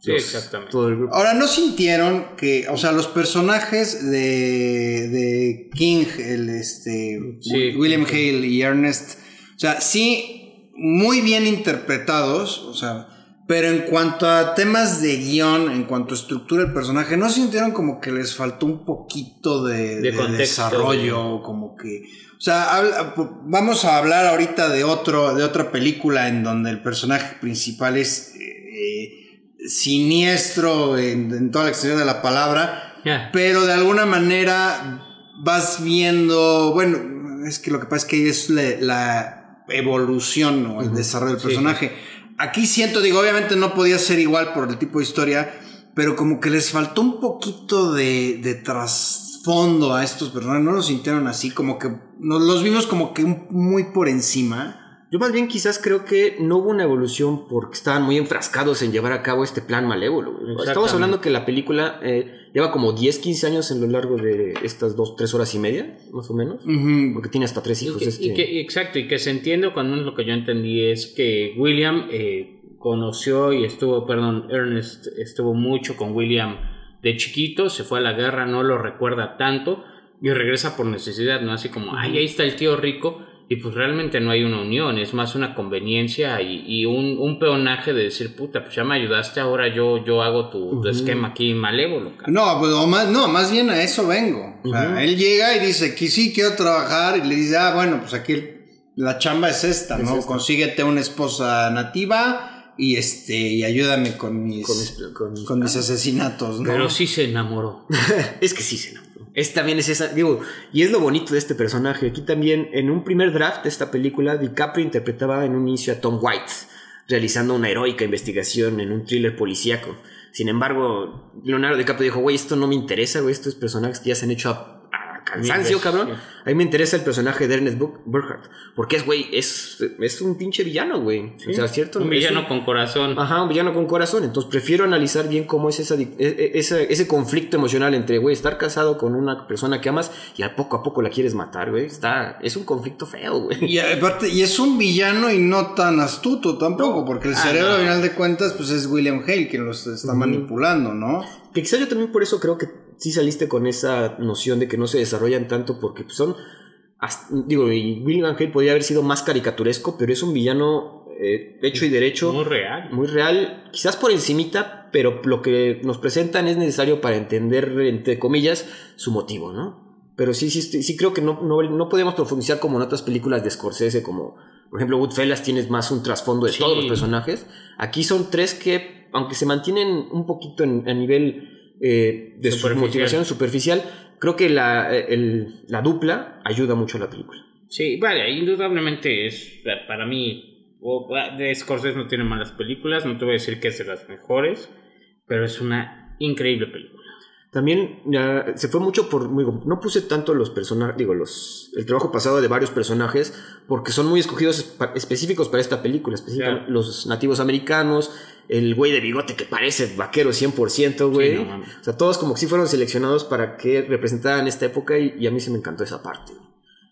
Sí, Los- exactamente. Todo el grupo. Ahora, ¿no sintieron que, o sea, los personajes de, de King, el este, Sí, William King. Hale y Ernest, o sea, sí, muy bien interpretados, o sea, pero en cuanto a temas de guion, en cuanto a estructura del personaje, ¿no sintieron como que les faltó un poquito de, De de contexto, desarrollo? Como que, o sea, habla- vamos a hablar ahorita de, otro, de otra película en donde el personaje principal es... eh, siniestro en, en toda la extensión de la palabra, pero de alguna manera vas viendo, bueno, es que lo que pasa es que es la, la evolución o el desarrollo del Sí, personaje. Aquí siento, digo, obviamente no podía ser igual por el tipo de historia, pero como que les faltó un poquito de, de trasfondo a estos personajes, no los sintieron así, como que nos los vimos como que muy por encima. Yo más bien quizás creo que no hubo una evolución porque estaban muy enfrascados en llevar a cabo este plan malévolo. Estamos hablando que la película eh, lleva como 10, 15 años en lo largo de estas dos, tres horas y media, más o menos. Porque tiene hasta tres Y hijos que- este. y que- exacto, y que se entiende cuando lo que yo entendí es que William eh, conoció y estuvo, perdón, Ernest estuvo mucho con William de chiquito, se fue a la guerra, no lo recuerda tanto y regresa por necesidad, ¿no? Así como, ay, ahí está el tío rico y pues realmente no hay una unión, es más una conveniencia y, y un, un peonaje de decir, puta, pues ya me ayudaste, ahora yo, yo hago tu, esquema aquí malévolo. cabrón". No, pues, o más, no, más bien a eso vengo. O sea, él llega y dice que sí, quiero trabajar. Y le dice, ah, bueno, pues aquí la chamba es esta, Es ¿no? esta. Consíguete una esposa nativa y este y ayúdame con mis, con mis- con mis- con mis asesinatos, ¿no? Pero sí se enamoró. *laughs* es que sí se enamoró. Es también es esa, digo, y es lo bonito de este personaje. Aquí también, en un primer draft de esta película, DiCaprio interpretaba en un inicio a Tom White, realizando una heroica investigación en un thriller policíaco. Sin embargo, Leonardo DiCaprio dijo, güey, esto no me interesa, güey, estos personajes ya se han hecho a cansancio, cabrón. A mí me interesa el personaje de Ernest Bur- Burkhardt, porque es, güey, es, es un pinche villano, güey. O sea, ¿cierto? Un villano con corazón. Ajá, un villano con corazón. Entonces prefiero analizar bien cómo es esa, e- e- ese, ese conflicto emocional entre, güey, estar casado con una persona que amas y a poco a poco la quieres matar, güey. Está, es un conflicto feo, güey. Y aparte, y es un villano y no tan astuto tampoco, porque el Ah, cerebro, no. al final de cuentas, pues es William Hale quien los está manipulando, ¿no? Que quizá yo también por eso creo que sí saliste con esa noción de que no se desarrollan tanto porque pues, son... hasta- digo, y William Hale podría haber sido más caricaturesco, pero es un villano eh, hecho y derecho. Muy real. muy real, quizás por encimita, pero lo que nos presentan es necesario para entender, entre comillas, su motivo, ¿no? Pero sí, sí, sí, sí creo que no, no, no podemos profundizar como en otras películas de Scorsese, como por ejemplo Goodfellas tienes más un trasfondo de Sí. todos los personajes. Aquí son tres que, aunque se mantienen un poquito en, a nivel eh, de su motivación superficial, creo que la, el- la dupla ayuda mucho a la película. Sí, vale, indudablemente es para mí. De Scorsese no tiene malas películas, no te voy a decir que es de las mejores, pero es una increíble película. También ya, se fue mucho por. digo, no puse tanto los personajes, digo, los, el trabajo pasado de varios personajes, porque son muy escogidos específicos para esta película. específicamente. Los nativos americanos, el güey de bigote que parece vaquero 100%, güey. no o sea, todos como que sí fueron seleccionados para que representaran esta época y, y a mí se me encantó esa parte.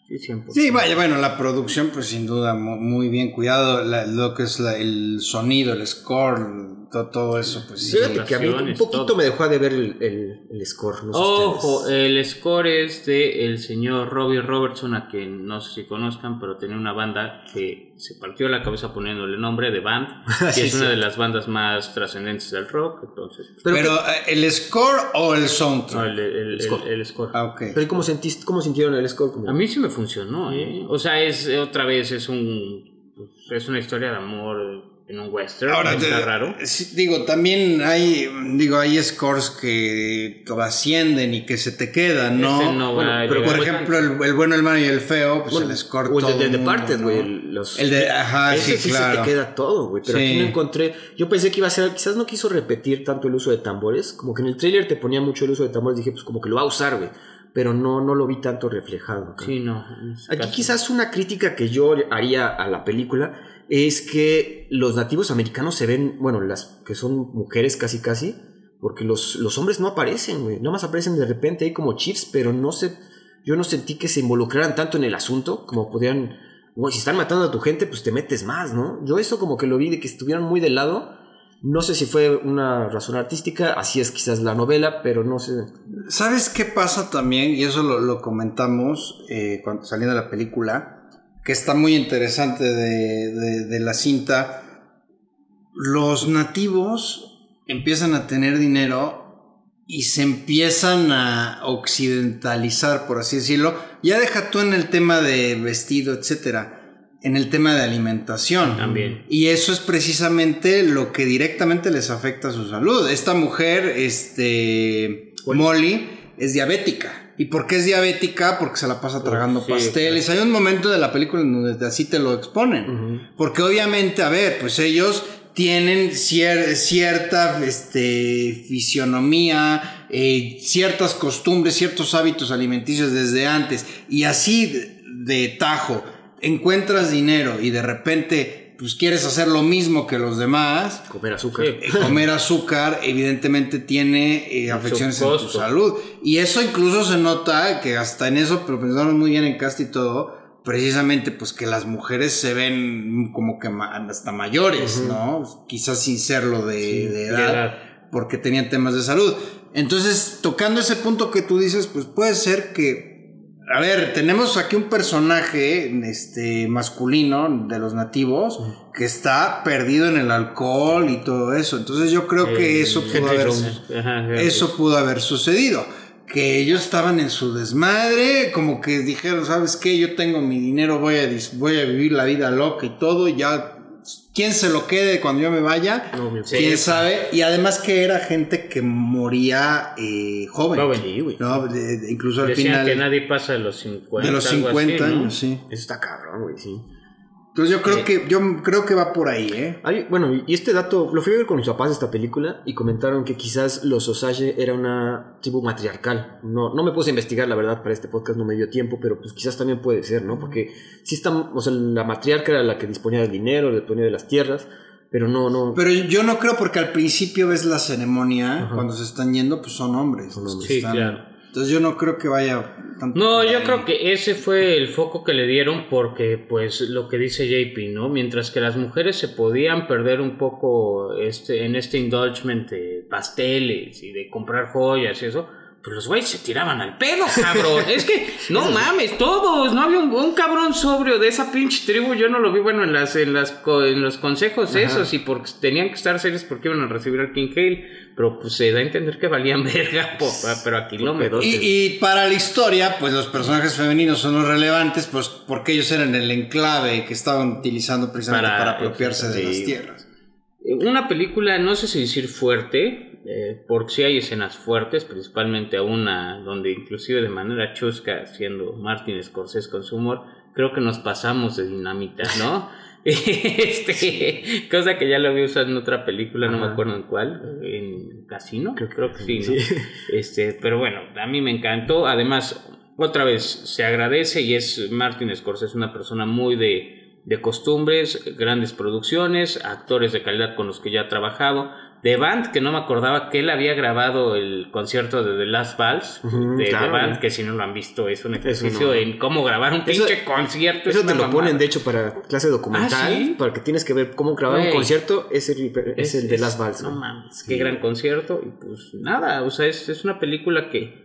Sí, 100%. Sí, vaya, bueno, la producción, pues sin duda, mu- muy bien cuidado. la- lo que es la- el sonido, el score, to- todo eso, pues sí. Fíjate que a mí un poquito todo. me dejó de ver el, el- el score. No sé Ojo, ustedes. el score es de el señor Robbie Robertson, a quien no sé si conozcan, pero tenía una banda que se partió la cabeza poniéndole nombre de Band, *laughs* que Sí, es una sí. de las bandas más trascendentes del rock, entonces... Pero, Pero, eh, ¿el score o el soundtrack? No, el, el- el- Score. el score. Ah, ok. pero ¿cómo, sentiste, ¿cómo sintieron el score? A mí sí me funcionó, ¿eh? O sea, es otra vez, es un... Es una historia de amor en un western, Ahora, está te- raro. digo, también hay, digo, hay scores que trascienden y que se te quedan, ¿no? No Bueno, pero. Por ejemplo, el, el bueno, el malo y el feo, pues Bueno, el score o el de, todo de Departed, güey. el- de, ajá, Ese sí, claro. se te queda todo, güey. Pero Sí. aquí no encontré. Yo pensé que iba a ser. Quizás no quiso repetir tanto el uso de tambores. Como que en el trailer te ponía mucho el uso de tambores. Dije, pues como que lo va a usar, güey. Pero no, no lo vi tanto reflejado. creo. Sí, no. Aquí caso. quizás una crítica que yo haría a la película es que los nativos americanos se ven, bueno, las que son mujeres casi casi, porque los, los hombres no aparecen, güey. Nada más aparecen de repente ahí como chiefs, pero no sé, yo no sentí que se involucraran tanto en el asunto como podían, güey, si están matando a tu gente, pues te metes más, ¿no? Yo eso como que lo vi de que estuvieran muy de lado. No sé si fue una razón artística, así es quizás la novela, pero no sé. ¿Sabes qué pasa también? Y eso lo, comentamos eh, saliendo de la película, que está muy interesante de, de- de la cinta. Los nativos empiezan a tener dinero y se empiezan a occidentalizar, por así decirlo. Ya deja tú en el tema de vestido, etcétera. En el tema de alimentación. También. Y eso es precisamente lo que directamente les afecta a su salud. Esta mujer, este, Molly, es diabética. ¿Y por qué es diabética? Porque se la pasa tragando sí, pasteles. Hay un momento de la película donde así te lo exponen. Porque obviamente, a ver, pues ellos tienen cier- cierta este, fisionomía, eh, ciertas costumbres, ciertos hábitos alimenticios desde antes. Y así de, de tajo encuentras dinero y de repente pues quieres hacer lo mismo que los demás, Comer azúcar. Eh, comer azúcar evidentemente tiene eh, afecciones en tu salud. Y eso incluso se nota que hasta en eso, pero pensamos muy bien en cast y todo, precisamente pues que las mujeres se ven como que hasta mayores, ¿no? Quizás sin serlo de, de edad, edad. porque tenían temas de salud. Entonces, tocando ese punto que tú dices, pues puede ser que a ver, tenemos aquí un personaje este, masculino de los nativos que está perdido en el alcohol y todo eso. Entonces yo creo que Eh, eso pudo, haber. Ajá, eso pudo haber sucedido. Que ellos estaban en su desmadre, como que dijeron, ¿sabes qué? Yo tengo mi dinero, voy a, voy a vivir la vida loca y todo, y ya quién se lo quede cuando yo me vaya, No, quién sabe. Y además que era gente que moría eh, joven. Joven. Sí. No, de- de- incluso al Decían final que nadie pasa de los 50. de los algo 50 así, ¿no? años, sí. Eso está cabrón, güey, sí. Entonces yo creo que yo creo que va por ahí, ¿eh? Hay- bueno, y este dato, lo fui a ver con mis papás esta película y comentaron que quizás los Osage era una tribu matriarcal. No, no me puse a investigar, la verdad, para este podcast no me dio tiempo, pero pues quizás también puede ser, ¿no? Porque sí está, o sea, la matriarca era la que disponía del dinero, disponía de las tierras, pero no, no. Pero yo no creo porque al principio ves la ceremonia, Ajá. cuando se están yendo, pues son hombres. los que Sí, están- claro. Entonces yo no creo que vaya tanto No, yo ahí. creo que ese fue el foco que le dieron porque, pues, lo que dice JP, ¿no? Mientras que las mujeres se podían perder un poco este, en este indulgement de pasteles y de comprar joyas y eso, pues los güeyes se tiraban al pedo, cabrón. *laughs* es que, no mames, todos, no había un, un cabrón sobrio de esa pinche tribu, yo no lo vi, bueno, en las, en las, en los consejos esos y porque tenían que estar serios porque iban a recibir al King Hale, pero pues se da a entender que valían verga, *laughs* po- pero a kilómetros. Y, y para la historia, pues los personajes femeninos son los relevantes, pues porque ellos eran el enclave que estaban utilizando precisamente para, Para- apropiarse de las tierras. Una película, no sé si decir fuerte, eh, porque sí hay escenas fuertes, principalmente a una donde inclusive de manera chusca, siendo Martin Scorsese con su humor, creo que nos pasamos de dinamita, ¿no? *laughs* este, cosa que ya lo había usado en otra película, no me acuerdo en cuál, en Casino, creo, Creo- que sí, sí. ¿no? Este, pero bueno, a mí me encantó, además, otra vez, se agradece y es Martin Scorsese una persona muy de, de costumbres, grandes producciones, actores de calidad con los que ya ha trabajado. The Band, que no me acordaba que él había grabado el concierto de The Last Vals de claro, The Band, ¿no? que si no lo han visto es un ejercicio no. en cómo grabar un Eso- pinche concierto. Eso es te lo ponen, de hecho, para clase documental. ¿Ah, sí? Para que tienes que ver cómo grabar un concierto. Es el, es el de Las Vals. No güey. mames, qué gran concierto. Y pues nada, o sea, es, es una película que.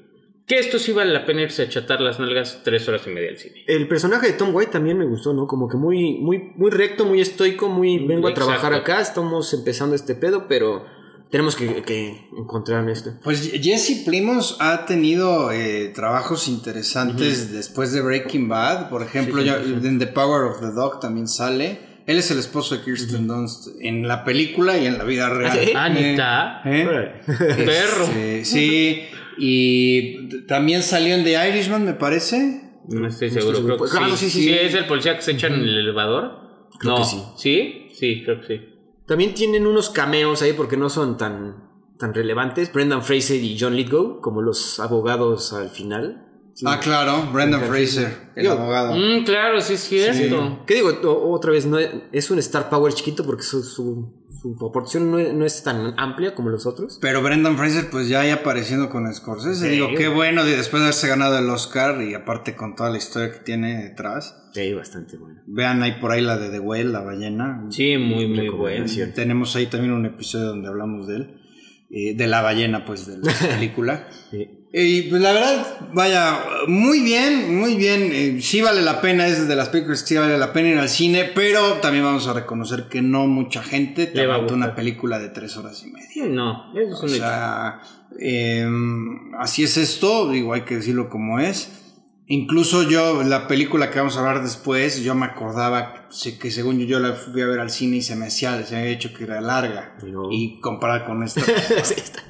Que esto sí vale la pena irse a chatar las nalgas tres horas y media al cine. El personaje de Tom White también me gustó, ¿no? Como que muy, muy, muy recto, muy estoico, muy vengo a trabajar Exacto. acá, estamos empezando este pedo, pero tenemos que, que encontrar esto. Pues Jesse Plimos ha tenido eh, trabajos interesantes después de Breaking Bad. Por ejemplo, Sí, sí, ya sí. en The Power of the Dog también sale. Él es el esposo de Kirsten Dunst en la película y en la vida real. sí? Anita. ¿Eh? Órale. *laughs* Perro. Este, sí, y también salió en The Irishman, me parece. No estoy No seguro. estoy Creo que Claro, sí. sí, sí, sí. es el policía que se echa en el elevador. Creo no. que sí. ¿Sí? Sí, creo que sí. También tienen unos cameos ahí porque no son tan, tan relevantes. Brendan Fraser y John Lithgow, como los abogados al final. Sí. Ah, claro, Brendan Fraser, el Yo- abogado. Mm, claro, sí es cierto. ¿Qué digo? O- otra vez, no es, es un Star Power chiquito porque su, su, su proporción no es, no es tan amplia como los otros. Pero Brendan Fraser, pues ya ahí apareciendo con Scorsese. Sí. Digo, qué bueno de después de haberse ganado el Oscar y aparte con toda la historia que tiene detrás. Sí, bastante bueno. Vean ahí por ahí la de The Whale, la ballena. Sí, muy, muy bueno. Recomendación. Tenemos ahí también un episodio donde hablamos de él. eh, de la ballena, pues, de la *laughs* película. Sí. Y pues la verdad, vaya, muy bien, muy bien. eh, sí vale la pena, es de las películas que sí vale la pena ir al cine, pero también vamos a reconocer que no mucha gente te Le va a aguanta una película de tres horas y media. No, eso es O un hecho. sea, eh, así es esto, digo, hay que decirlo como es. Incluso yo, la película que vamos a hablar después, yo me acordaba que según yo, yo la fui a ver al cine y se me hacía, se me había hecho que era larga. No. Y comparar con esta. *laughs* Sí, está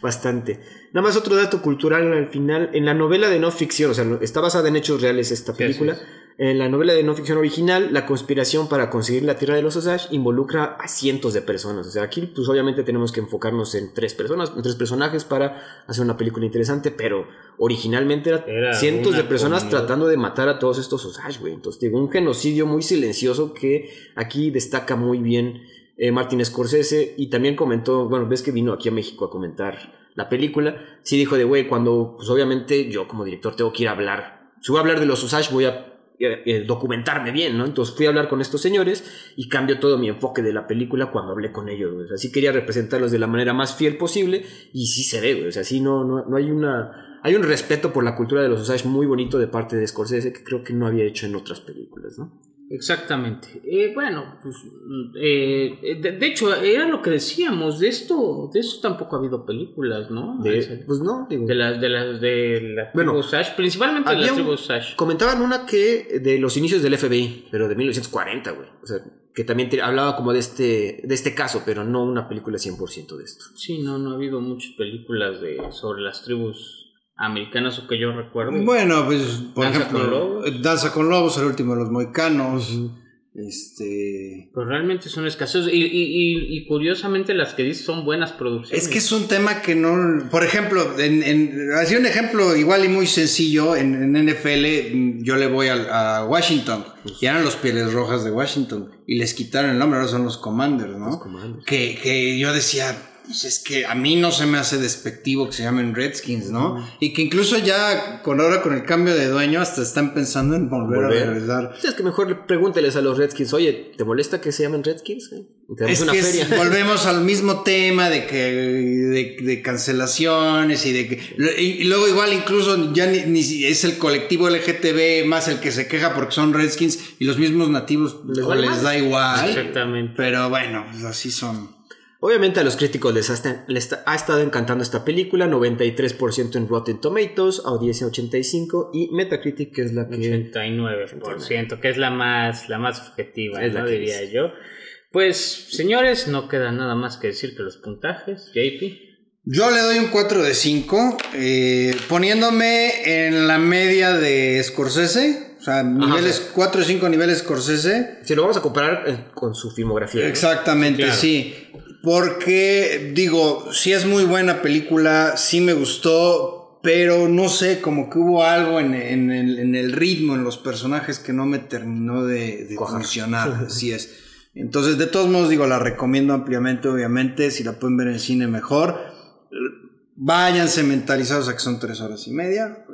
bastante. Nada más otro dato cultural al final. En la novela de no ficción, o sea, está basada en hechos reales esta Sí, película. En la novela de no ficción original, la conspiración para conseguir la tierra de los Osage involucra a cientos de personas. O sea, aquí, pues obviamente tenemos que enfocarnos en tres personas, en tres personajes para hacer una película interesante, pero originalmente era, Era cientos de personas comunidad. tratando de matar a todos estos Osage, güey. Entonces, digo, un genocidio muy silencioso que aquí destaca muy bien eh, Martin Scorsese y también comentó, bueno, ves que vino aquí a México a comentar la película, sí dijo de, güey, cuando, pues obviamente yo como director tengo que ir a hablar, si voy a hablar de los Osage voy a eh, eh, documentarme bien, ¿no? Entonces fui a hablar con estos señores y cambió todo mi enfoque de la película cuando hablé con ellos. Así quería representarlos de la manera más fiel posible y sí se ve, güey. O sea, sí no, no, no hay una... Hay un respeto por la cultura de los Osage muy bonito de parte de Scorsese que creo que no había hecho en otras películas, ¿no? Exactamente. Eh, bueno, pues, eh, de, de hecho, era lo que decíamos, de esto, de esto tampoco ha habido películas, ¿no? De- pues no, digo. De las de las de la Bueno, tribu Sash, principalmente de había la un- tribu Sash. Comentaban una que de los inicios del FBI, pero de 1940, güey. O sea, que también te- hablaba como de este, de este caso, pero no una película 100% de esto. Sí, no, no ha habido muchas películas de sobre las tribus americanas o que yo recuerdo. Bueno, pues, por Danza ejemplo, con lobos. Danza con Lobos, el último de los moicanos. Este. Pues realmente son escasos. Y, y, y, y curiosamente las que dices son buenas producciones. Es que es un tema que no. Por ejemplo, en, en, así un ejemplo igual y muy sencillo. En, en NFL, mm, yo le voy a, Washington. Y eran los Pieles Rojas de Washington. Y les quitaron el nombre, ahora son los Commanders, ¿no? Los Commanders. Que, que yo decía. Pues es que a mí no se me hace despectivo que se llamen Redskins, ¿no? Y que incluso ya con ahora con el cambio de dueño hasta están pensando en volver, Volver. a regresar. Es que mejor pregúnteles a los Redskins, oye, ¿te molesta que se llamen Redskins? Eh, Es una que feria. es- volvemos al mismo tema de que de, de cancelaciones y de que y, y luego igual incluso ya ni, ni si- es el colectivo LGTB más el que se queja porque son Redskins y los mismos nativos Les o les da igual. Exactamente. Pero bueno, pues así son. Obviamente a los críticos les ha, esta- les ha estado encantando esta película, 93% en Rotten Tomatoes, audiencia 85 y Metacritic que es la que 89%, que es la más, la más objetiva, Es la ¿no? que diría es. yo. Pues, señores, no queda nada más que decir que los puntajes. JP. Yo le doy un 4 de 5, eh, poniéndome en la media de Scorsese, o sea, niveles 4 o 5 niveles Scorsese. si lo vamos a comparar eh, con su filmografía. ¿no? Exactamente, Claro. sí. Porque, digo, sí es muy buena película, sí me gustó, pero no sé, como que hubo algo en, en el, en el ritmo, en los personajes que no me terminó de, funcionar, *laughs* así es. Entonces, de todos modos, digo, la recomiendo ampliamente, obviamente, si la pueden ver en el cine mejor. Váyanse mentalizados a que son tres horas y media.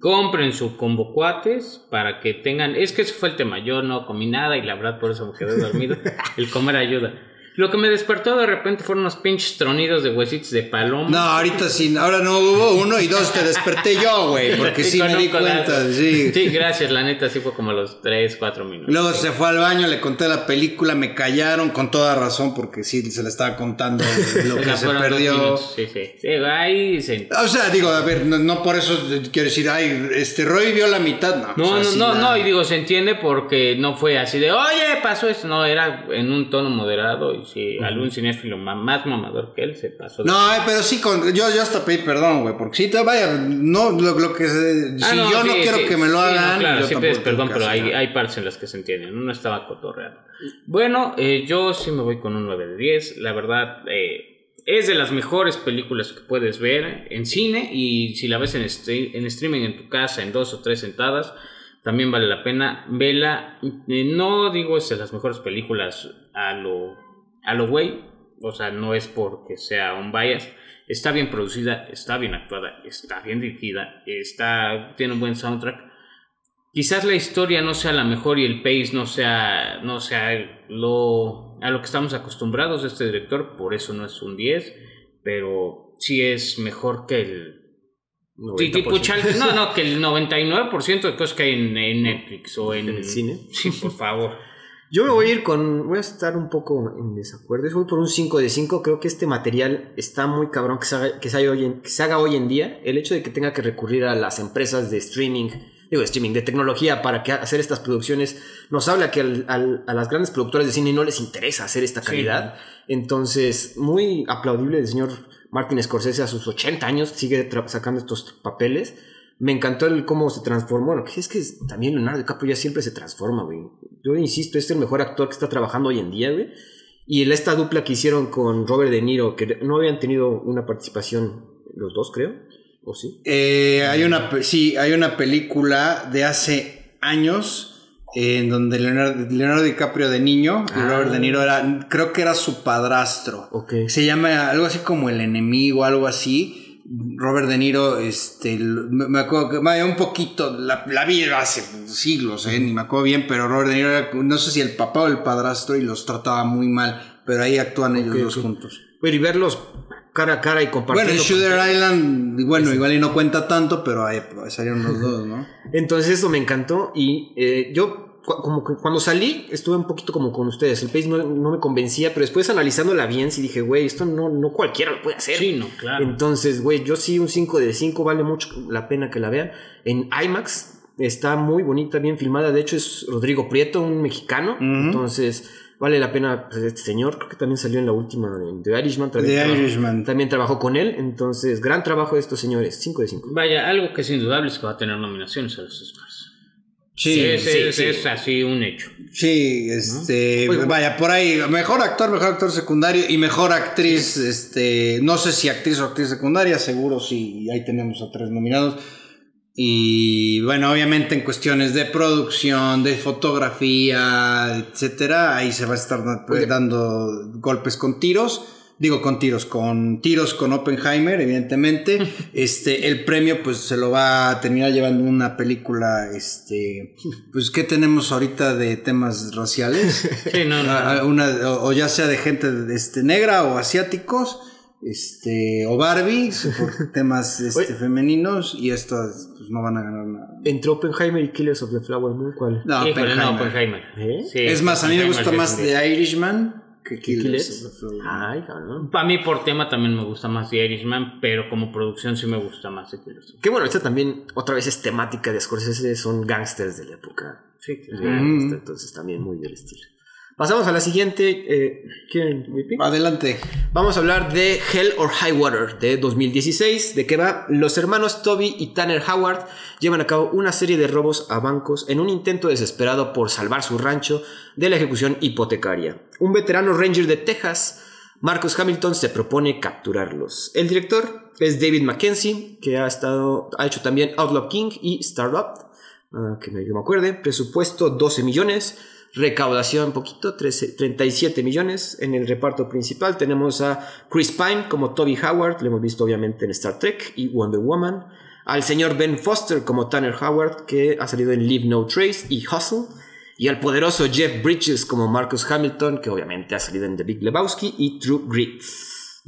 Compren su combo cuates para que tengan. Es que ese fue el tema. Yo no comí nada y la verdad por eso me quedé dormido. *laughs* el comer ayuda. Lo que me despertó de repente fueron unos pinches tronidos de huesitos de paloma. No, ahorita sí, ahora no hubo uno y dos, te desperté yo, güey, porque *laughs* sí con me di cuenta, sí. Sí, gracias, la neta, sí fue como a los 3, 4 minutos. Luego se fue al baño, le conté la película, me callaron con toda razón porque sí se le estaba contando *laughs* lo que se perdió. Sí, sí. Sí, ahí se- O sea, digo, a ver, no, no por eso quiero decir, ay, este Roy vio la mitad, no. No, o sea, no, sí no, la- no, y digo, se entiende porque no fue así de, oye, pasó esto, no, era en un tono moderado y si algún cinéfilo más mamador que él se pasó. de- No, ay, pero sí, con, yo, yo hasta pedí perdón, güey, porque sí, te vaya, no, lo, lo que se, Ah, si yo no quiero sí, que me lo no, hagan, claro, yo sí perdón, pero hay, hay partes en las que se entienden, no estaba cotorreando. Bueno, eh, yo sí me voy con un 9 de 10, la verdad, eh, es de las mejores películas que puedes ver en cine y si la ves en, stre- en streaming en tu casa en dos o tres sentadas, también vale la pena. Vela, eh, no digo es de las mejores películas a lo, a lo güey, o sea, no es porque sea un bias. Está bien producida, está bien actuada, está bien dirigida, está, tiene un buen soundtrack. Quizás la historia no sea la mejor y el pace no sea, no sea lo, a lo que estamos acostumbrados de este director, por eso no es un 10, pero sí es mejor que el... Sí, 90%. tipo Chal- no, no, que el 99% de cosas que hay en, en Netflix o en, ¿En el cine? Sí, por favor. Yo me voy a ir con. Voy a estar un poco en desacuerdo. Yo voy por un 5 de 5. Creo que este material está muy cabrón que se, haga, que, se haga hoy en, que se haga hoy en día. El hecho de que tenga que recurrir a las empresas de streaming, digo, de streaming, de tecnología para que hacer estas producciones, nos habla que al- al- a las grandes productoras de cine no les interesa hacer esta calidad. Entonces, muy aplaudible el señor Martin Scorsese a sus 80 años, sigue sacando estos papeles. Me encantó el cómo se transformó. Bueno, es que también Leonardo DiCaprio ya siempre se transforma, güey. Yo insisto, es el mejor actor que está trabajando hoy en día, güey. Y esta dupla que hicieron con Robert De Niro, que no habían tenido una participación los dos, creo. ¿O sí? Eh, hay una, sí, hay una película de hace años eh, en donde Leonardo, Leonardo DiCaprio de niño y Ah. Robert De Niro era, creo que era su padrastro. Ok. Se llama algo así como El Enemigo, algo así. Robert De Niro, este, me acuerdo que, vaya, un poquito, la, la vi hace siglos, eh, ni me acuerdo bien, pero Robert De Niro era, no sé si el papá o el padrastro y los trataba muy mal, pero ahí actúan ellos dos juntos. Bueno, y verlos cara a cara y compartir. Bueno, en Shooter Island, bueno, igual y no cuenta tanto, pero ahí salieron los dos, ¿no? *laughs* Entonces eso me encantó y eh, yo como que cuando salí, estuve un poquito como con ustedes. El pace no, no me convencía, pero después analizándola bien, sí dije, güey, esto no, no cualquiera lo puede hacer. Sí, no, claro. Entonces, güey, yo sí, un 5 de 5, vale mucho la pena que la vean. En IMAX está muy bonita, bien filmada. De hecho, es Rodrigo Prieto, un mexicano. Entonces, vale la pena pues, este señor. Creo que también salió en la última de The Irishman. También The Irishman. También trabajó con él. Entonces, gran trabajo de estos señores. 5 de 5. Vaya, algo que es indudable es que va a tener nominaciones a los Oscars. Sí, es, sí, sí. es así un hecho. Sí, este, vaya, por ahí, mejor actor, mejor actor secundario y mejor actriz, este, no sé si actriz o actriz secundaria, seguro sí, ahí tenemos a tres nominados. Y bueno, obviamente en cuestiones de producción, de fotografía, etcétera, ahí se va a estar Oye. dando golpes con tiros. Digo con tiros, con tiros con Oppenheimer, evidentemente. *laughs* Este, el premio, pues se lo va a terminar llevando una película, este, pues, ¿qué tenemos ahorita de temas raciales? *laughs* Sí, no, no. Ah, una, o, o ya sea de gente este, negra o asiáticos, este, o Barbies, por *laughs* temas este, femeninos, y estas pues, no van a ganar nada. Entre Oppenheimer y Killers of the Flower Moon, ¿cuál? No, Híjole, no, Oppenheimer. Oppenheimer. ¿Eh? Sí, Es más, a mí me Oppenheimer gusta más The Irishman que ¿Killers? Ay, cabrón. Para mí, por tema, también me gusta más The Irishman, pero como producción sí me gusta más The Killers. Qué bueno, esta también otra vez es temática de Scorsese, son gangsters de la época. Sí, claro. gangster, Entonces también muy del estilo. Pasamos a la siguiente. Eh. Adelante. Vamos a hablar de Hell or High Water de 2016, de que va los hermanos Toby y Tanner Howard llevan a cabo una serie de robos a bancos en un intento desesperado por salvar su rancho de la ejecución hipotecaria. Un veterano ranger de Texas, Marcus Hamilton, se propone capturarlos. El director es David Mackenzie, que ha, estado, ha hecho también Outlaw King y Startup, ah, que me, me acuerde. Presupuesto 12 millones. Recaudación poquito, 13 37 millones. En el reparto principal tenemos a Chris Pine como Toby Howard, lo hemos visto obviamente en Star Trek y Wonder Woman. Al señor Ben Foster como Tanner Howard, que ha salido en Leave No Trace y Hustle. Y al poderoso Jeff Bridges como Marcus Hamilton, que obviamente ha salido en The Big Lebowski y True Grit.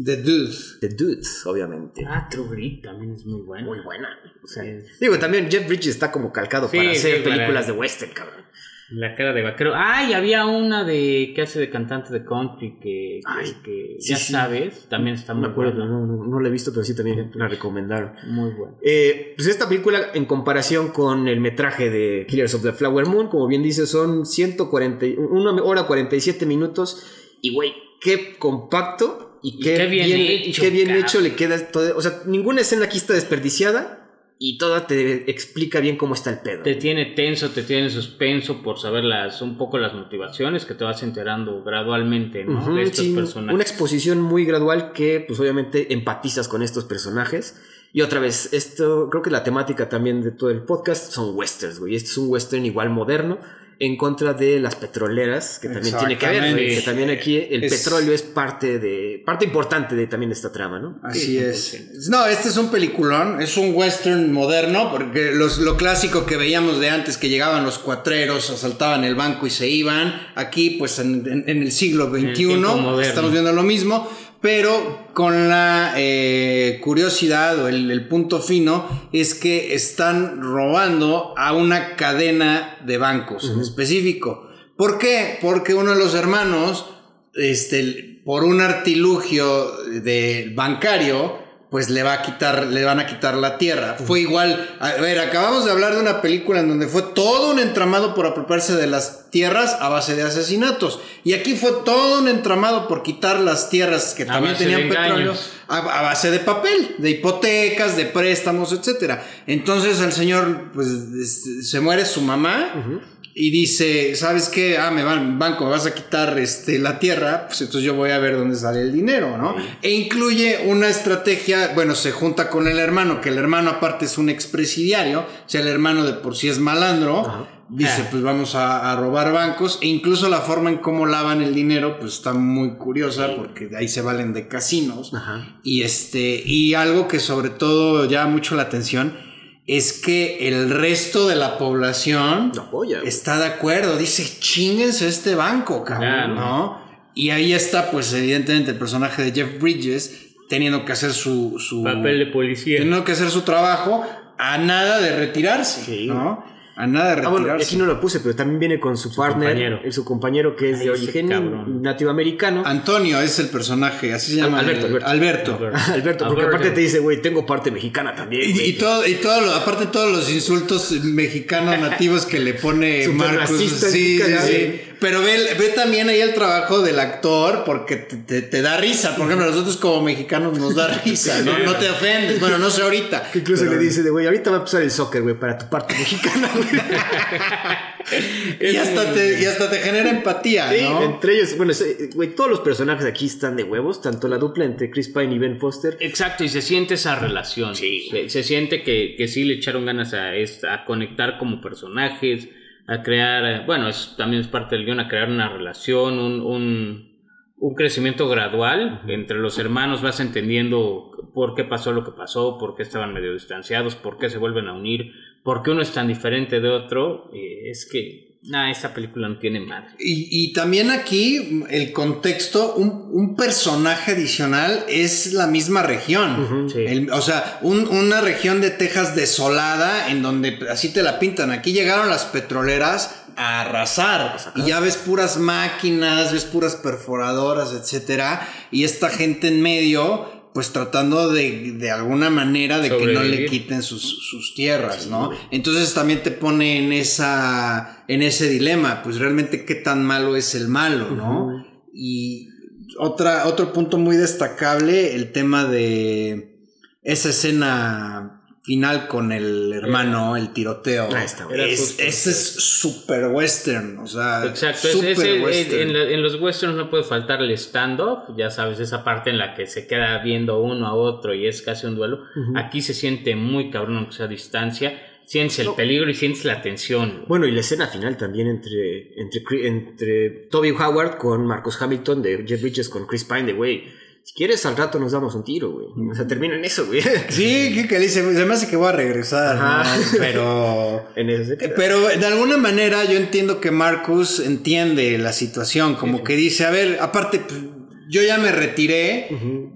The Dude. The Dudes, obviamente. Ah, True Grit también es muy bueno. Muy buena. O sea, Sí. digo, también Jeff Bridges está como calcado Sí, para hacer sí, para- películas de western, cabrón. La cara de vaquero. Ah, y había una de que hace de cantante de country que, Ay, que sí, ya sí. sabes, también está muy me acuerdo, buena. no, no, no la he visto, pero sí también la recomendaron. Muy buena. Eh, pues esta película, en comparación con el metraje de Killers of the Flower Moon, como bien dice, son 140, y- una hora 47 minutos. Y güey, qué compacto y qué, qué bien y hecho, qué bien hecho le queda todo. O sea, ninguna escena aquí está desperdiciada y toda te explica bien cómo está el pedo. Te tiene tenso, te tiene suspenso por saber las, un poco las motivaciones que te vas enterando gradualmente de estos sí, personajes. Una exposición muy gradual que, pues obviamente, empatizas con estos personajes. Y otra vez, esto, creo que la temática también de todo el podcast son westerns, güey. Este es un western igual moderno en contra de las petroleras, que también tiene que ver, que también aquí el Es- petróleo es parte de, parte importante de también esta trama, ¿no? Así Sí, es. No, este es un peliculón, es un western moderno, porque los, lo clásico que veíamos de antes, que llegaban los cuatreros, asaltaban el banco y se iban, aquí pues en, en- en el siglo XXI estamos viendo lo mismo, pero con la eh, curiosidad o el, el punto fino es que están robando a una cadena de bancos en específico. ¿Por qué? Porque uno de los hermanos este, por un artilugio de bancario, pues le va a quitar, le van a quitar la tierra. Fue igual, a ver, acabamos de hablar de una película en donde fue todo un entramado por apropiarse de las tierras a base de asesinatos. Y aquí fue todo un entramado por quitar las tierras que A también tenían petróleo a, a base de papel, de hipotecas, de préstamos, etcétera. Entonces el señor, pues, es- se muere su mamá y dice, ¿sabes qué? Ah, me van, banco, me vas a quitar este, la tierra, pues entonces yo voy a ver dónde sale el dinero, ¿no? E incluye una estrategia, bueno, se junta con el hermano, que el hermano aparte es un expresidiario, o sea, el hermano de por sí es malandro. Dice, Ah. pues vamos a, a robar bancos. E incluso la forma en cómo lavan el dinero, pues está muy curiosa, porque de ahí se valen de casinos. Ajá. Y este, y algo que sobre todo llama mucho la atención es que el resto de la población apoya, está de acuerdo. Dice, chinguense este banco, cabrón, Claro. ¿no? Y ahí está, pues, evidentemente, el personaje de Jeff Bridges teniendo que hacer su, su Papel de policía. teniendo que hacer su trabajo a nada de retirarse, Sí. ¿no? A nada de Ah, bueno, retirarse. aquí no lo puse, pero también viene con su, partner, compañero. su compañero que es Ay, de origen cabrón. nativo americano. Antonio es el personaje, así se llama. Alberto, el- Alberto. Alberto. *laughs* Alberto, porque Alberto. aparte te dice, güey, tengo parte mexicana también. Y, y todo, y todo lo- aparte todos los insultos mexicanos nativos que le pone *laughs* racistas, Sí, sí, sí. Pero ve, ve también ahí el trabajo del actor porque te, te- te da risa. Por ejemplo, nosotros como mexicanos nos da risa, ¿no? No te ofendes. Bueno, no sé ahorita. Que incluso pero- le dice de, güey, ahorita va a empezar el soccer, güey, para tu parte mexicana, güey. *laughs* Y hasta, te, y hasta te genera empatía, Sí, ¿no? entre ellos, bueno, ese- güey, todos los personajes aquí están de huevos, tanto la dupla entre Chris Pine y Ben Foster. Exacto, y se siente esa relación. Se, se siente que, que sí le echaron ganas a, es- a conectar como personajes, a crear, eh, bueno, es, también es parte del guion, a crear una relación, un, un, un crecimiento gradual entre los hermanos, vas entendiendo por qué pasó lo que pasó, por qué estaban medio distanciados, por qué se vuelven a unir, por qué uno es tan diferente de otro. eh, es que, nada, esta película no tiene madre. Y, y también aquí el contexto, un, un personaje adicional es la misma región. Sí. El- o sea, un- una región de Texas desolada en donde así te la pintan. Aquí llegaron las petroleras a arrasar y ya ves puras máquinas, ves puras perforadoras, etcétera, y esta gente en medio pues tratando de, de alguna manera de que no le quiten sus, sus tierras, ¿no? Entonces también te pone en esa en ese dilema, pues realmente qué tan malo es el malo, ¿no? Y otra, otro punto muy destacable, el tema de esa escena final con el hermano, el tiroteo. Ah, está Es- ese es super western, o sea, Exacto, es- super es el- western. en, la- en los westerns no puede faltar el stand-up, ya sabes, esa parte en la que se queda viendo uno a otro y es casi un duelo. Aquí se siente muy cabrón, aunque sea a distancia, sientes el peligro y sientes la tensión. Bueno, y la escena final también entre, entre, entre Toby Howard con Marcus Hamilton, de Jeff Bridges con Chris Pine, de güey. Si quieres, al rato nos damos un tiro, güey. O sea, termina en eso, güey. Sí, que, que dice, se me hace que voy a regresar, Ajá. ¿no? pero... *laughs* En eso. Pero de alguna manera yo entiendo que Marcus entiende la situación, como que dice, a ver, aparte, pues, yo ya me retiré,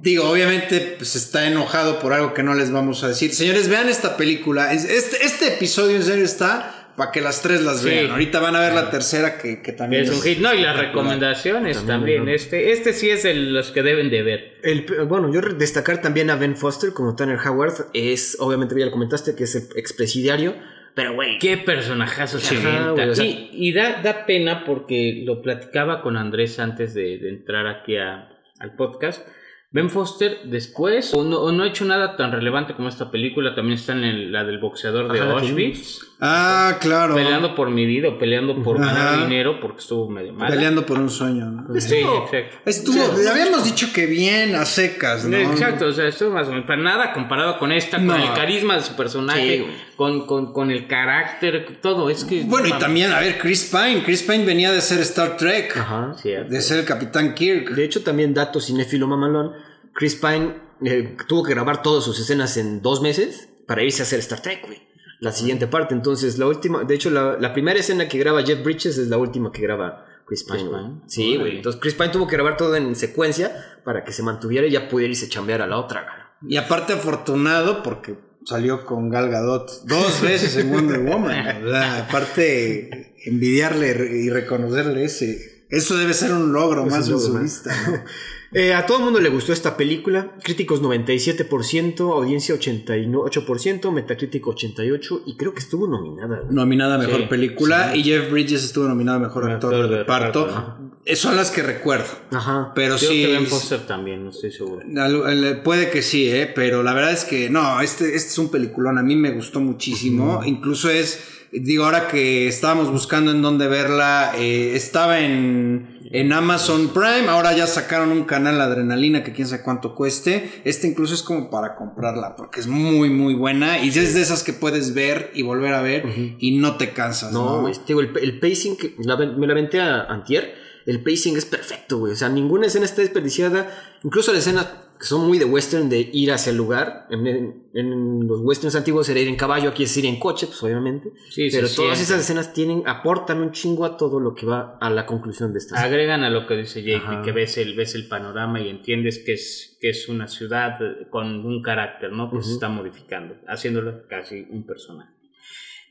digo, obviamente pues está enojado por algo que no les vamos a decir. Señores, vean esta película, Es- este, este episodio en serio está para que las tres las Sí. vean. Ahorita van a ver la tercera que, que también Es un hit, no, y las recomendaciones también. Este, este sí es de los que deben de ver. El, bueno, yo destacar también a Ben Foster como Tanner Howard. Es, obviamente, ya lo comentaste, que es el expresidiario. Pero, güey, Qué personajazo se o sea- y y da, da pena porque lo platicaba con Andrés antes de, de entrar aquí a- al podcast. Ben Foster después, o no, o no ha hecho nada tan relevante como esta película, también está en el- la del boxeador de Ajá, Auschwitz, Ah, claro. peleando por mi vida o peleando por Ajá. ganar dinero porque estuvo medio mal. Peleando por un sueño. ¿no? Sí, Estuvo- exacto. Estuvo, habíamos dicho que bien a secas, ¿no? Exacto, o sea, esto más o menos, para nada comparado con esta, con No. el carisma de su personaje, Sí, con, con, con el carácter, todo, es que... Bueno, y también, a ver, Chris Pine. Chris Pine venía de ser Star Trek. Ajá. Cierto. De ser el Capitán Kirk. De hecho, también dato cinéfilo mamalón. Chris Pine eh, tuvo que grabar todas sus escenas en dos meses para irse a hacer Star Trek, güey. La siguiente parte. Entonces, la última, de hecho, la, la primera escena que graba Jeff Bridges es la última que graba Chris Pine. Chris güey. Pine. Sí, güey. Entonces, Chris Pine tuvo que grabar todo en secuencia para que se mantuviera y ya pudiera irse a chambear a la otra, güey. Y aparte afortunado porque salió con Gal Gadot dos veces en Wonder Woman. O sea, aparte envidiarle y reconocerle ese. Eso debe ser un logro Es más en su más. lista. ¿no? *laughs* Eh, a todo el mundo le gustó esta película. Críticos 97%, audiencia 88%, Metacritic 88% y creo que estuvo nominada. Nominada a mejor Sí, película y Jeff Bridges estuvo nominado a mejor Mejor actor de de reparto. reparto, Eh, Son las que recuerdo. Ajá. Pero Creo sí. que Ben Foster también, no estoy seguro. El- Puede que sí, ¿eh? pero la verdad es que no, este, este es un peliculón, a mí me gustó muchísimo, incluso es, digo, ahora que estábamos buscando en dónde verla, eh, estaba en, en Amazon Prime, ahora ya sacaron un canal Adrenalina que quién sabe cuánto cueste, este incluso es como para comprarla, porque es muy, muy buena y es de esas que puedes ver y volver a ver y no te cansas. No, No, güey, te digo, el, el pacing, que la ven- me la aventé a antier, el pacing es perfecto, güey. O sea, ninguna escena está desperdiciada. Incluso la escena que son muy de western de ir hacia el lugar. En, en- en los westerns antiguos era ir en caballo, aquí es ir en coche, pues obviamente. Sí, Pero todas esas escenas tienen, aportan un chingo a todo lo que va a la conclusión de esta escena. Agregan a lo que dice Ajá. que ves el, ves el panorama y entiendes que es, que es una ciudad con un carácter, ¿no? Que se Ujú. está modificando, haciéndolo casi un personaje.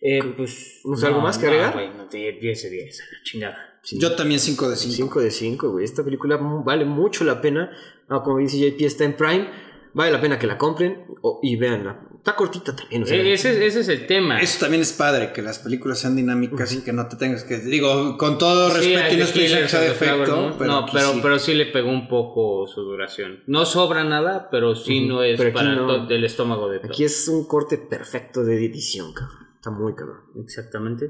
Eh, pues. ¿No algo más que agregar? güey, no, 10 de 10, a la chingada. Sí. Yo también 5 de 5. 5 de 5, güey. Esta película vale mucho la pena. Ah, como dice JP, está en Prime. Vale la pena que la compren o- y veanla. Está cortita también. O sea, Eh, ese, ese es el tema. Eso también es padre, que las películas sean dinámicas y que no te tengas que... Digo, con todo Sí, respeto y The no estoy diciendo que sea defecto, Moon. pero no, pero, sí. pero sí le pegó un poco su duración. No sobra nada, pero sí Ujú. no es para no. el estómago de todo. Aquí es un corte perfecto de edición, cabrón. Está muy cabrón. Exactamente.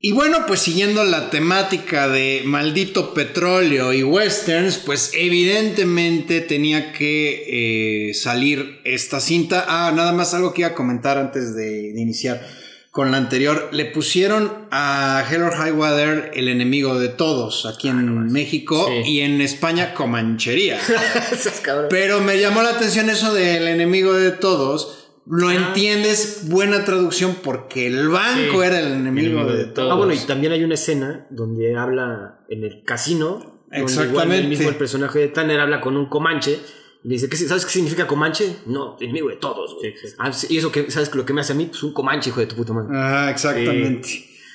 Y bueno, pues siguiendo la temática de maldito petróleo y westerns, pues evidentemente tenía que eh, salir esta cinta. Ah, nada más algo que iba a comentar antes de, de iniciar con la anterior. Le pusieron a Hell or High Water el enemigo de todos aquí en México Sí. y en España Comanchería. *laughs* Pero me llamó la atención eso del enemigo de todos. Lo entiendes, buena traducción, porque el banco Sí, era el enemigo enemigo de todos. Ah, bueno, y también hay una escena donde habla en el casino. donde Exactamente. igual el mismo el personaje de Tanner habla con un comanche. Y dice, ¿qué, ¿sabes qué significa comanche? No, enemigo de todos, güey. Sí, sí. Ah, y eso que, ¿sabes lo que me hace a mí? Pues un comanche, hijo de tu puta madre. Ah, exactamente.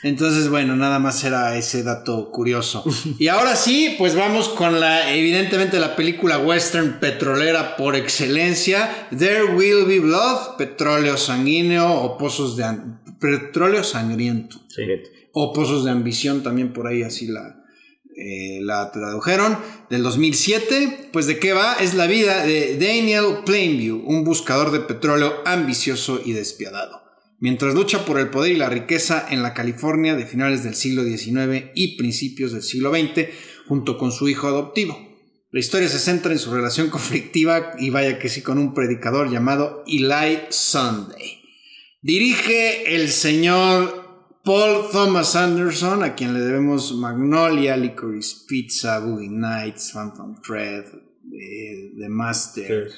Entonces, bueno, nada más era ese dato curioso. *laughs* Y ahora sí, pues vamos con la, evidentemente, la película western petrolera por excelencia. There Will Be Blood, petróleo sanguíneo o pozos de... Petróleo sangriento. Sí. o Pozos de Ambición, también por ahí así la, eh, la tradujeron, del 2007. Pues de qué va? Es la vida de Daniel Plainview, un buscador de petróleo ambicioso y despiadado. Mientras lucha por el poder y la riqueza en la California de finales del siglo XIX y principios del siglo XX, junto con su hijo adoptivo. La historia se centra en su relación *laughs* conflictiva y vaya que sí con un predicador llamado Eli Sunday. Dirige el señor Paul Thomas Anderson, a quien le debemos Magnolia, Licorice Pizza, Boogie Nights, Phantom Thread, eh, The Master,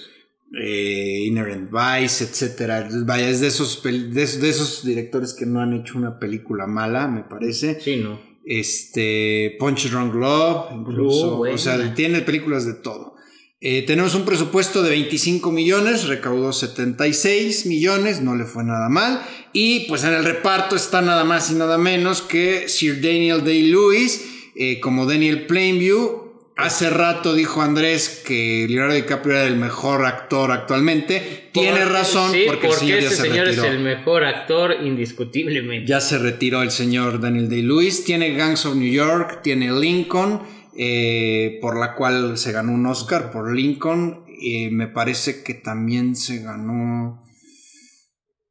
eh, Inherent Vice, etc. Vaya, es de esos, de, esos- de esos directores que no han hecho una película mala, me parece. Sí, no. Este, Punch Drunk Love, incluso. Oh, o sea, tiene películas de todo. Eh, tenemos un presupuesto de 25 millones, recaudó 76 millones, no le fue nada mal. Y pues en el reparto está nada más y nada menos que Sir Daniel Day-Lewis eh, como Daniel Plainview. Hace rato dijo Andrés que Leonardo DiCaprio era el mejor actor actualmente. Tiene razón, sí, porque, el señor ya este se señor retiró. es el mejor actor indiscutiblemente. Ya se retiró el señor Daniel Day-Lewis. Tiene Gangs of New York, tiene Lincoln, eh, por la cual se ganó un Oscar por Lincoln. Eh, me parece que también se ganó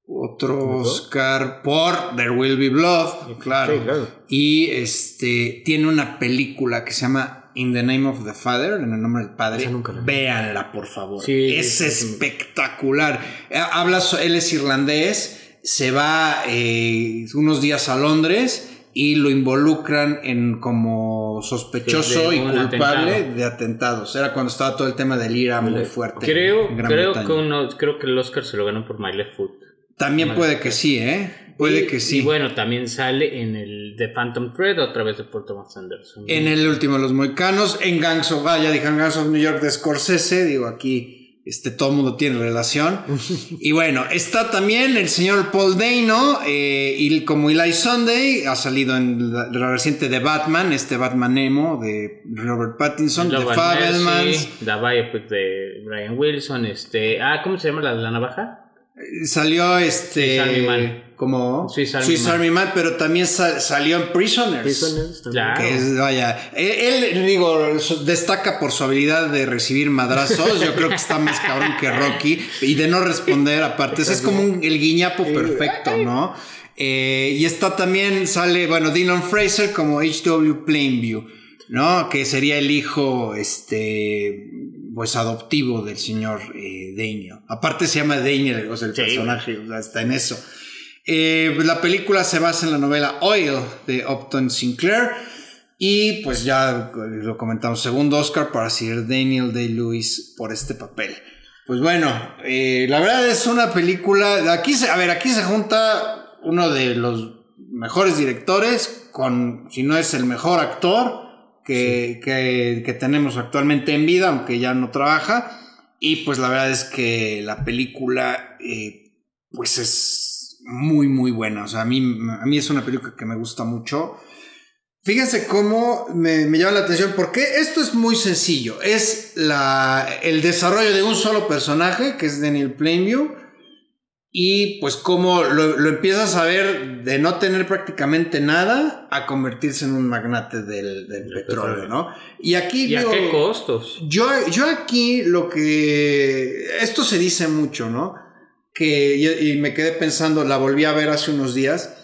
otro Oscar por There Will Be Blood, claro. Sí, claro. Y este tiene una película que se llama In the Name of the Father, en el nombre del Padre. Véanla, por favor. Sí, es sí, sí. espectacular. Eh, Habla, él es irlandés, se va eh, unos días a Londres y lo involucran en como sospechoso De y culpable atentado. de atentados. Era cuando estaba todo el tema del IRA muy fuerte. Creo, en Gran creo, que uno, creo que el Oscar se lo ganó por My Left Foot. También puede que sí, ¿eh? Puede Y- que sí. Y bueno, también sale en el The Phantom Thread otra vez de Paul Thomas Anderson. En el último de los Moicanos, en Gangs of, ah, ya dije, en Gangs of New York de Scorsese, digo aquí, este, todo el mundo tiene relación. *laughs* y bueno, está también el señor Paul Dano, eh, y como Eli Sunday, ha salido en la, la reciente de Batman, este Batman Emo de Robert Pattinson, de Fabelmans. The Biopic de Brian Wilson, este... Ah, ¿cómo se llama la, la navaja? Salió este. Swiss Army Man. Como Swiss Army Man. Army Man, pero también sa- salió en Prisoners. Prisoners también. Claro. Que es, vaya, él, él, digo, destaca por su habilidad de recibir madrazos. Yo creo que está más cabrón que Rocky y de no responder aparte. Ese es como un- el guiñapo perfecto, ¿no? Eh, y está también, sale, bueno, Dylan Fraser como H.W. Plainview, ¿no? Que sería el hijo, este, pues adoptivo del señor eh, Daniel. Aparte se llama Daniel, o sea, el Sí. personaje, o sea, está en eso. Eh, pues la película se basa en la novela Oil de Upton Sinclair. Y pues ya lo comentamos, segundo Oscar para Sir Daniel Day-Lewis por este papel. Pues bueno, eh, la verdad es una película. Aquí se, a ver, aquí se junta uno de los mejores directores con, si no es el mejor actor que, que- que tenemos actualmente en vida, aunque ya no trabaja. Y pues la verdad es que la película, eh, pues es muy, muy buena. O sea, a mí, a mí es una película que me gusta mucho. Fíjense cómo me, me llama la atención, porque esto es muy sencillo. Es la, el desarrollo de un solo personaje, que es Daniel Plainview, y pues cómo lo, lo, empiezas a ver de no tener prácticamente nada a convertirse en un magnate del, del petróleo, ¿no? Y aquí... ¿Y a qué costos? Yo, yo aquí lo que... Esto se dice mucho, ¿no? Que, y, y me quedé pensando, la volví a ver hace unos días.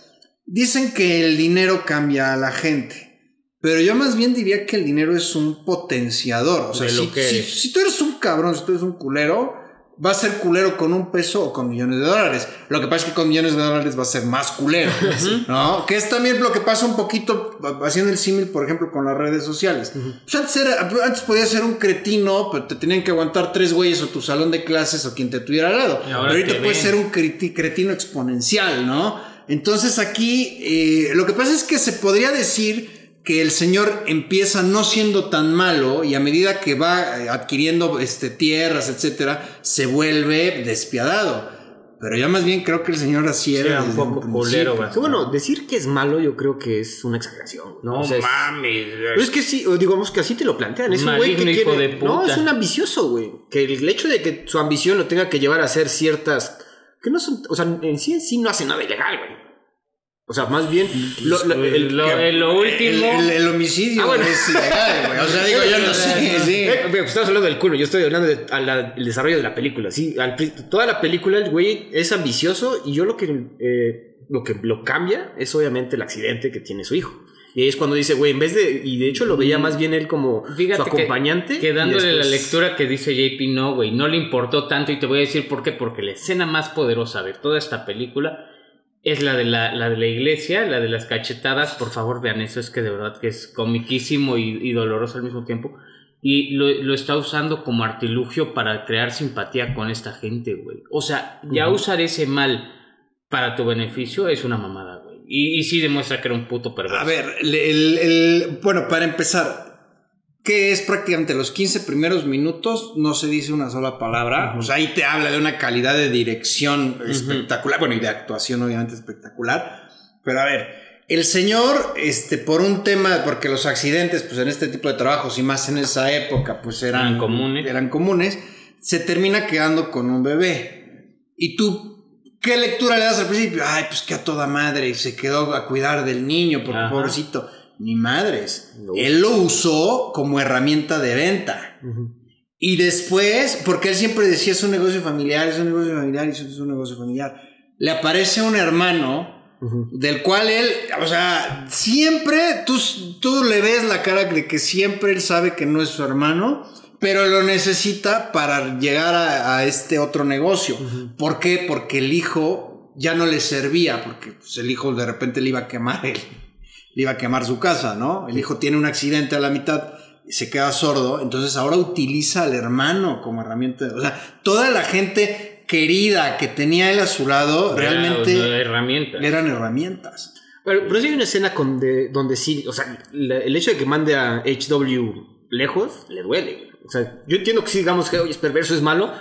Dicen que el dinero cambia a la gente. Pero yo más bien diría que el dinero es un potenciador. O sea, si, que si- eres. si tú eres un cabrón, si tú eres un culero, va a ser culero con un peso o con millones de dólares. Lo que pasa es que con millones de dólares va a ser más culero, *laughs* ¿no? Que es también lo que pasa un poquito haciendo el símil, por ejemplo, con las redes sociales. Pues antes, era- antes podías ser un cretino, pero te tenían que aguantar tres güeyes o tu salón de clases o quien te tuviera al lado. Pero ahorita puedes ser un creti- cretino exponencial, ¿no? Entonces aquí eh, lo que pasa es que se podría decir que el señor empieza no siendo tan malo y a medida que va eh, adquiriendo este, tierras, etcétera, se vuelve despiadado. Pero yo más bien creo que el señor así era. era un poco culero. Que bueno, decir que es malo yo creo que es una exageración. No O sea, es- mames. Pero es que sí, digamos que así te lo plantean. Es un güey que quiere. de puta. No, es un ambicioso, güey. Que el hecho de que su ambición lo tenga que llevar a hacer ciertas. Que no son. O sea, en sí en sí no hace nada ilegal, güey. O sea, más bien. lo- lo- Pues, el- lo- Que- en lo último. El, el- el homicidio Ah, bueno. es ilegal, güey. O sea, digo, yo no sé. *laughs* Sí. Eh, pero estamos hablando del culo, yo estoy hablando del desarrollo de la película. Sí, al toda la película el güey es ambicioso y yo lo que, eh, lo que lo cambia es obviamente el accidente que tiene su hijo. Y ahí es cuando dice, güey, en vez de. Y de hecho lo veía más bien él como Fíjate su acompañante. Que, dándole la después- lectura que dice JP, no, güey, no le importó tanto. Y te voy a decir por qué. Porque la escena más poderosa de toda esta película es la de la, la de la iglesia, la de las cachetadas. Por favor, vean eso. Es que de verdad que es comiquísimo y, y doloroso al mismo tiempo. Y lo, lo está usando como artilugio para crear simpatía con esta gente, güey. O sea, ya usar ese mal para tu beneficio es una mamada, güey. Y, y sí demuestra que era un puto perverso. A ver, el, el- el- bueno, para empezar, que es prácticamente los 15 primeros minutos, no se dice una sola palabra. O sea, ahí te habla de una calidad de dirección espectacular, bueno, y de actuación obviamente espectacular. Pero a ver, el señor, este, por un tema, porque los accidentes, pues en este tipo de trabajos y más en esa época, pues eran, Eran comunes. Eran comunes, se termina quedando con un bebé. Y tú ¿Qué lectura le das al principio? Ay, pues que a toda madre se quedó a cuidar del niño, Ajá. pobrecito. Ni madres. No. Él lo usó como herramienta de venta. Y después, porque él siempre decía es un negocio familiar, es un negocio familiar, es un negocio familiar. Le aparece un hermano del cual él, o sea, siempre tú, tú le ves la cara de que siempre él sabe que no es su hermano, pero lo necesita para llegar a, a este otro negocio. ¿Por qué? Porque el hijo ya no le servía, porque pues, el hijo de repente le iba a quemar él, le iba a quemar su casa, ¿no? El hijo tiene un accidente a la mitad. y Se queda sordo, entonces ahora utiliza al hermano como herramienta. O sea, toda la gente querida que tenía él a su lado Era realmente eran herramientas. Pero, pero sí hay una escena con de- donde sí, o sea, la- el hecho de que mande a HW lejos le duele. O sea, yo entiendo que sí, digamos que es perverso, es malo,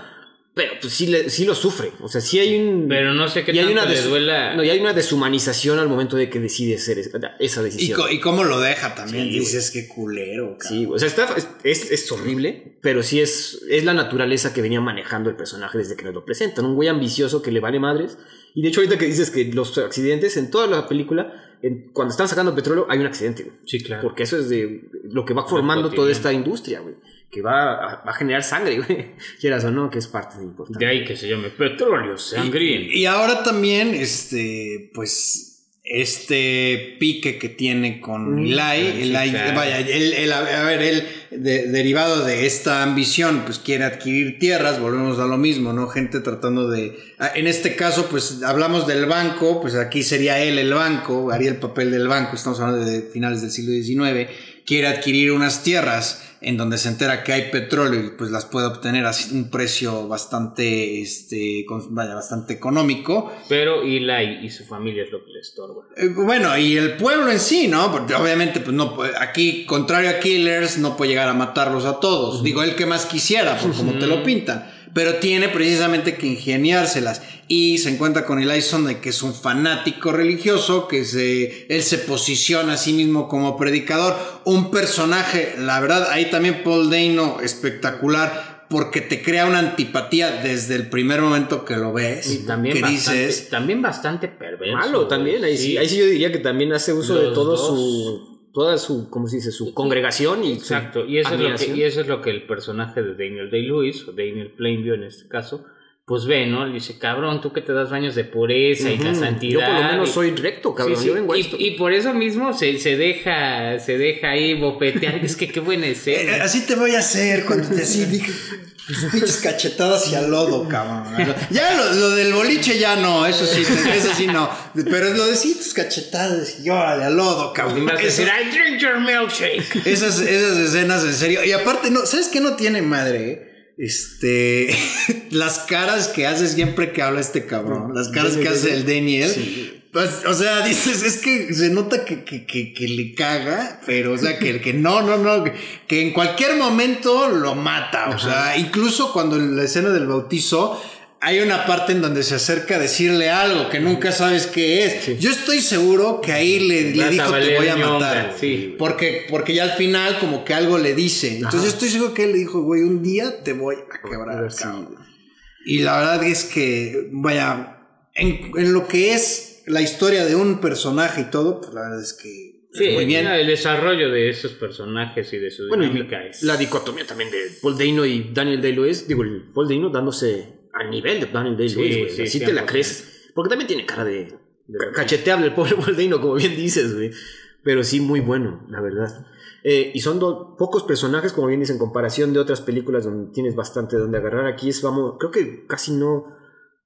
pero pues sí, le- sí lo sufre. O sea, sí hay un. Pero no sé qué y hay tanto una le duela. No, y hay una deshumanización al momento de que decide hacer es- esa Y, decisión. co- y cómo lo deja también. Sí, Dices, qué culero. cabrón. Sí, güey. o sea, está- es, es, horrible, pero sí es, es la naturaleza que venía manejando el personaje desde que nos lo presentan. Un güey ambicioso que le vale madres. Y de hecho, ahorita que dices que los accidentes en toda la película, en- cuando están sacando petróleo, hay un accidente, güey. Sí, claro. Porque eso es de lo que va formando toda esta industria, güey. Que va a, va a generar sangre, güey. *laughs* Quieras o no, que es parte de importante. De ahí que se llame petróleo sangriento. Y ahora también, este, pues, este pique que tiene con Mm, Eli, Eli- vaya, él, él, a ver, él, de- derivado de esta ambición, pues quiere adquirir tierras, volvemos a lo mismo, ¿no? Gente tratando de, ah, en este caso, pues hablamos del banco, pues aquí sería él el banco, haría el papel del banco, estamos hablando de finales del siglo XIX, quiere adquirir unas tierras en donde se entera que hay petróleo y pues las puede obtener a un precio bastante, este, con- vaya, bastante económico. Pero Eli y su familia es lo que le estorba. Eh, Bueno, y el pueblo en sí, ¿no? Porque obviamente, pues no, aquí, contrario a Killers, no puede llegar a matarlos a todos. Digo, él que más quisiera, por como te lo pintan. Pero tiene precisamente que ingeniárselas. Y se encuentra con Eli Sunday, que es un fanático religioso, que se, él se posiciona a sí mismo como predicador. Un personaje, la verdad, ahí también Paul Dano, espectacular, porque te crea una antipatía desde el primer momento que lo ves. Y también que bastante, dices, también bastante perverso. Malo también, ahí sí. ahí sí yo diría que también hace uso de todo dos. su toda su ¿cómo se dice? su congregación y su Exacto, y eso, es lo que, y eso es lo que el personaje de Daniel Day-Lewis, o Daniel Plainview en este caso, pues ve, ¿no? Le dice, cabrón, tú que te das baños de pureza y la santidad. Yo por lo menos y- soy recto, cabrón. Sí, sí, Yo vengo a y, esto. y por eso mismo se, se deja se deja ahí bofetear. *laughs* es que qué buena "Eh, escena. así te voy a hacer cuando te *laughs* así dije, tus *laughs* pinches cachetadas hacia lodo, cabrón. Ya lo, lo del boliche ya no, eso sí, eso sí no. Pero lo de sí, tus cachetadas y órale, al lodo, Y cabrón. vas a decir, I drink your milkshake. Esas, esas escenas, en serio. Y aparte, no, ¿sabes qué no tiene madre? Este, *laughs* las caras que hace siempre que habla este cabrón, las caras que hace el Daniel. Pues, o sea, *laughs* dices, es que se nota que, que, que, que le caga, pero, o sea, que, que no, no, no, que, que en cualquier momento lo mata. O sea, incluso cuando en la escena del bautizo hay una parte en donde se acerca a decirle algo que nunca sabes qué es. Yo estoy seguro que ahí le, le dijo te voy a ñonga", matar. sí. Porque, porque ya al final como que algo le dice. Entonces yo estoy seguro que él le dijo, güey, un día te voy a quebrar. cabrón". Y la verdad es que, vaya, en, en lo que es la historia de un personaje y todo, pues la verdad es que Sí, muy bien. el desarrollo de esos personajes y de su Bueno, y dinámica es. la dicotomía también de Paul Dano y Daniel Day-Lewis, digo, el Paul Dano dándose al nivel de Daniel Day-Lewis, güey. sí, te la 100%. crees. Porque también tiene cara de, de cacheteable el pobre *laughs* Dano, como bien dices, güey. Pero sí, muy bueno, la verdad. Eh, y son do- pocos personajes, como bien dicen, en comparación de otras películas donde tienes bastante donde agarrar. Aquí es, vamos, creo que casi no,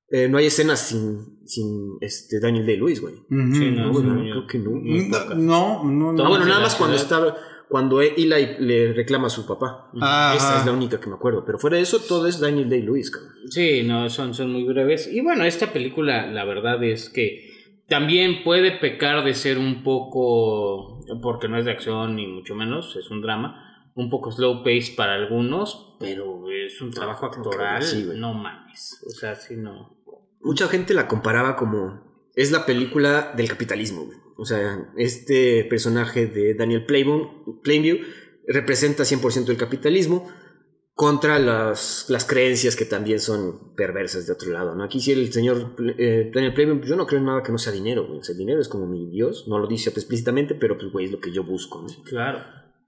eh, no hay escenas sin, sin este Daniel Day-Lewis, güey. Sí, no, No, creo que no. No, no, no, no. Ah, bueno, nada más cuando está cuando Eli le reclama a su papá. Ajá. Esa es la única que me acuerdo. Pero fuera de eso, todo es Daniel Day-Lewis. Sí, no, son, son muy breves. Y bueno, esta película, la verdad es que también puede pecar de ser un poco, porque no es de acción ni mucho menos, es un drama, un poco slow pace para algunos, pero es un trabajo actoral, sí, no mames. O sea, sí, no. Mucha gente la comparaba como. Es la película del capitalismo, güey. O sea, este personaje de Daniel Plainview, Plainview representa 100% el capitalismo contra las, las creencias que también son perversas de otro lado, ¿no? Aquí sí el señor eh, Daniel Plainview, pues yo no creo en nada que no sea dinero, güey. O sea, el dinero es como mi Dios, no lo dice explícitamente, pero pues, güey, es lo que yo busco, ¿no? Claro.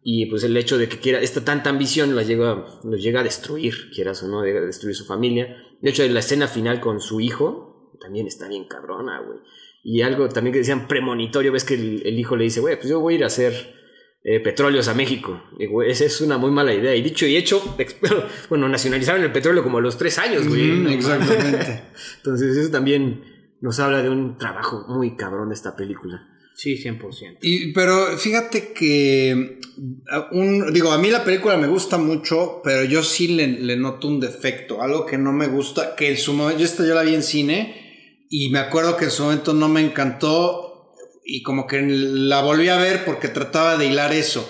Y pues el hecho de que quiera, esta tanta ambición la llega, lo llega a destruir, quieras o no, llega a destruir su familia. De hecho, la escena final con su hijo también está bien cabrona, güey. Y algo también que decían premonitorio, ves que el, el hijo le dice, güey, pues yo voy a ir a hacer eh, petróleos a México. Esa es una muy mala idea. Y dicho y hecho, *laughs* bueno, nacionalizaron el petróleo como a los tres años, güey. Exactamente. *laughs* Entonces eso también nos habla de un trabajo muy cabrón de esta película. Sí, 100%. Y, pero fíjate que un, digo, a mí la película me gusta mucho, pero yo sí le, le noto un defecto, algo que no me gusta, que en su momento, yo esta yo la vi en cine y me acuerdo que en su momento no me encantó y como que la volví a ver porque trataba de hilar eso.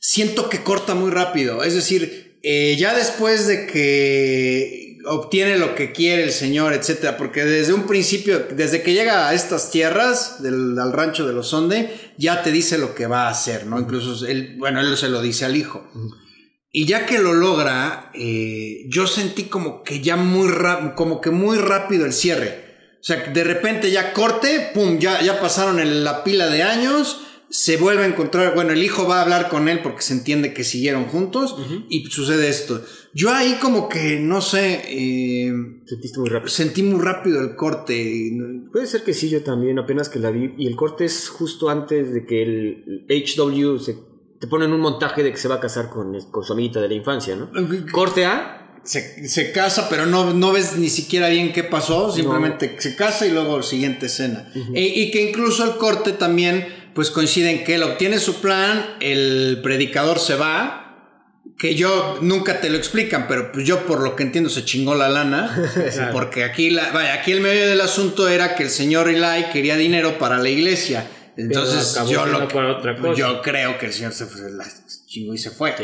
Siento que corta muy rápido, es decir, eh, ya después de que obtiene lo que quiere el señor, etcétera, porque desde un principio, desde que llega a estas tierras, del, al rancho de los Sonde, ya te dice lo que va a hacer, ¿no? Incluso él, bueno, él se lo dice al hijo. Y ya que lo logra, eh, yo sentí como que ya muy como que muy rápido el cierre. O sea, de repente ya corte, pum, ya, ya pasaron en la pila de años, se vuelve a encontrar, bueno, el hijo va a hablar con él porque se entiende que siguieron juntos y sucede esto. Yo ahí como que, no sé, eh, Sentiste muy rápido. sentí muy rápido el corte. Puede ser que sí, yo también, apenas que la vi. Y el corte es justo antes de que el HW se, te ponen un montaje de que se va a casar con, con su amiguita de la infancia, ¿no? Corte A. Se, se casa, pero no, no ves ni siquiera bien qué pasó, simplemente se casa y luego siguiente escena. E- y que incluso el corte también, pues coincide en que él obtiene su plan, el predicador se va, que yo nunca te lo explican, pero pues yo por lo que entiendo se chingó la lana, *laughs* porque aquí, la, vaya, aquí el medio del asunto era que el señor Eli quería dinero para la iglesia. Entonces yo lo para otra cosa. yo creo que el señor se fue la- chingó y se fue.